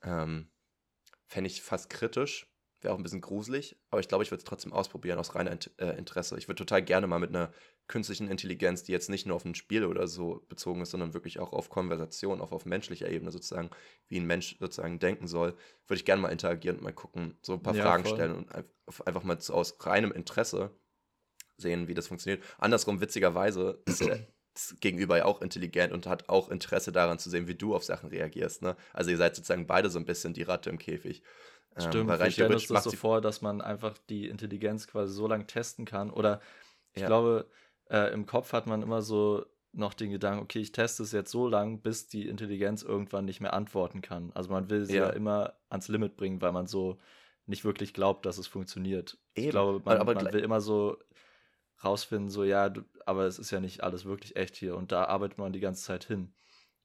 Ähm, Fände ich fast kritisch, wäre auch ein bisschen gruselig, aber ich glaube, ich würde es trotzdem ausprobieren aus reiner äh, Interesse. Ich würde total gerne mal mit einer künstlichen Intelligenz, die jetzt nicht nur auf ein Spiel oder so bezogen ist, sondern wirklich auch auf Konversation, auch auf menschlicher Ebene sozusagen, wie ein Mensch sozusagen denken soll, würde ich gerne mal interagieren und mal gucken, so ein paar ja, Fragen voll. stellen und einfach mal aus reinem Interesse sehen, wie das funktioniert. Andersrum, witzigerweise, ist das [clears throat] Gegenüber ja auch intelligent und hat auch Interesse daran zu sehen, wie du auf Sachen reagierst. Ne? Also ihr seid sozusagen beide so ein bisschen die Ratte im Käfig. Ähm, Stimmt, ähm, wir stellen uns das so vor, dass man einfach die Intelligenz quasi so lange testen kann. Oder ich ja. glaube, äh, im Kopf hat man immer so noch den Gedanken, okay, ich teste es jetzt so lange, bis die Intelligenz irgendwann nicht mehr antworten kann. Also man will sie ja, ja immer ans Limit bringen, weil man so nicht wirklich glaubt, dass es funktioniert. Eben. Ich glaube, man, aber man will immer so rausfinden, so ja, du, aber es ist ja nicht alles wirklich echt hier und da arbeitet man die ganze Zeit hin.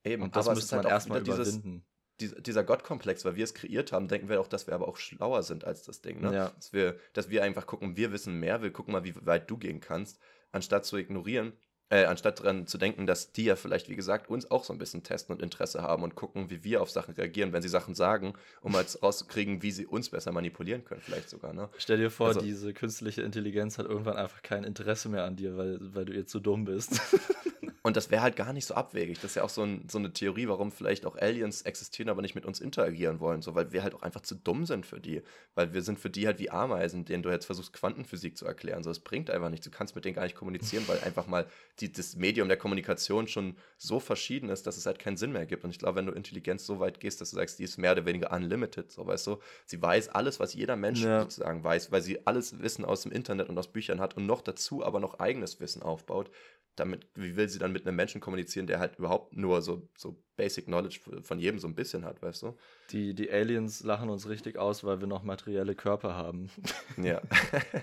Eben, und das müsste man halt erstmal überwinden. Dieser Gottkomplex, weil wir es kreiert haben, denken wir auch, dass wir aber auch schlauer sind als das Ding. Ne? Ja. Dass, wir, dass wir einfach gucken, wir wissen mehr, wir gucken mal, wie weit du gehen kannst, anstatt zu ignorieren, äh, anstatt daran zu denken, dass die ja vielleicht, wie gesagt, uns auch so ein bisschen testen und Interesse haben und gucken, wie wir auf Sachen reagieren, wenn sie Sachen sagen, um mal rauszukriegen, wie sie uns besser manipulieren können, vielleicht sogar. Ne? Stell dir vor, also, diese künstliche Intelligenz hat irgendwann einfach kein Interesse mehr an dir, weil, weil du ihr zu dumm bist. [laughs] Und das wäre halt gar nicht so abwegig. Das ist ja auch so, ein, so, eine Theorie, warum vielleicht auch Aliens existieren, aber nicht mit uns interagieren wollen. So, weil wir halt auch einfach zu dumm sind für die. Weil wir sind für die halt wie Ameisen, denen du jetzt versuchst, Quantenphysik zu erklären. So, das bringt einfach nichts. Du kannst mit denen gar nicht kommunizieren, weil einfach mal die, das Medium der Kommunikation schon so verschieden ist, dass es halt keinen Sinn mehr gibt. Und ich glaube, wenn du Intelligenz so weit gehst, dass du sagst, die ist mehr oder weniger unlimited, so weißt du, sie weiß alles, was jeder Mensch ja. sozusagen weiß, weil sie alles Wissen aus dem Internet und aus Büchern hat und noch dazu aber noch eigenes Wissen aufbaut damit, wie will sie dann mit einem Menschen kommunizieren, der halt überhaupt nur so, so Basic Knowledge von jedem so ein bisschen hat, weißt du? Die, die Aliens lachen uns richtig aus, weil wir noch materielle Körper haben. Ja.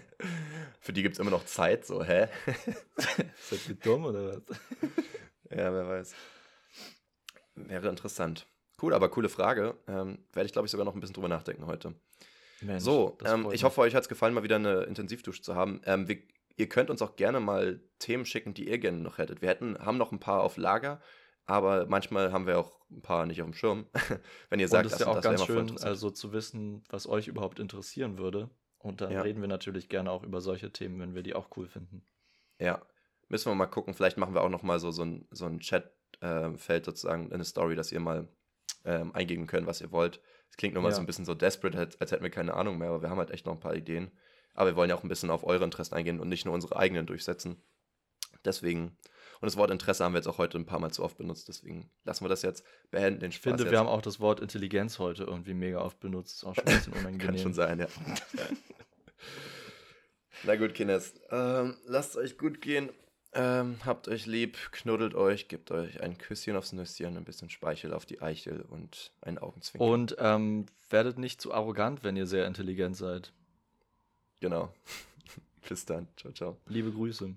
[laughs] Für die gibt es immer noch Zeit, so, hä? [laughs] Seid ihr dumm oder was? Ja, wer weiß. Wäre interessant. Cool, aber coole Frage. Ähm, Werde ich, glaube ich, sogar noch ein bisschen drüber nachdenken heute. Mensch, so, ähm, ich hoffe, euch hat es gefallen, mal wieder eine Intensivdusche zu haben. Ähm, wir ihr könnt uns auch gerne mal Themen schicken, die ihr gerne noch hättet. Wir hätten, haben noch ein paar auf Lager, aber manchmal haben wir auch ein paar nicht auf dem Schirm. [laughs] Wenn ihr sagt, und das ist ja auch ganz schön, also zu wissen, was euch überhaupt interessieren würde. Und dann ja. reden wir natürlich gerne auch über solche Themen, wenn wir die auch cool finden. Ja, müssen wir mal gucken. Vielleicht machen wir auch noch mal so, so ein, so ein Chat-Feld äh, sozusagen in eine Story, dass ihr mal ähm, eingeben könnt, was ihr wollt. Es klingt nur mal ja. so ein bisschen so desperate, als, als hätten wir keine Ahnung mehr, aber wir haben halt echt noch ein paar Ideen. Aber wir wollen ja auch ein bisschen auf eure Interessen eingehen und nicht nur unsere eigenen durchsetzen. Deswegen, und das Wort Interesse haben wir jetzt auch heute ein paar Mal zu oft benutzt, deswegen lassen wir das jetzt beenden. Den ich finde, jetzt. wir haben auch das Wort Intelligenz heute irgendwie mega oft benutzt. Ist auch schon ein bisschen unangenehm. [laughs] Kann schon sein, ja. [laughs] Na gut, Kinders. Ähm, lasst euch gut gehen. Ähm, habt euch lieb, knuddelt euch, gebt euch ein Küsschen aufs Nüsschen, ein bisschen Speichel auf die Eichel und ein Augenzwinkern. Und ähm, werdet nicht zu arrogant, wenn ihr sehr intelligent seid. Genau. [laughs] Bis dann. Ciao, ciao. Liebe Grüße.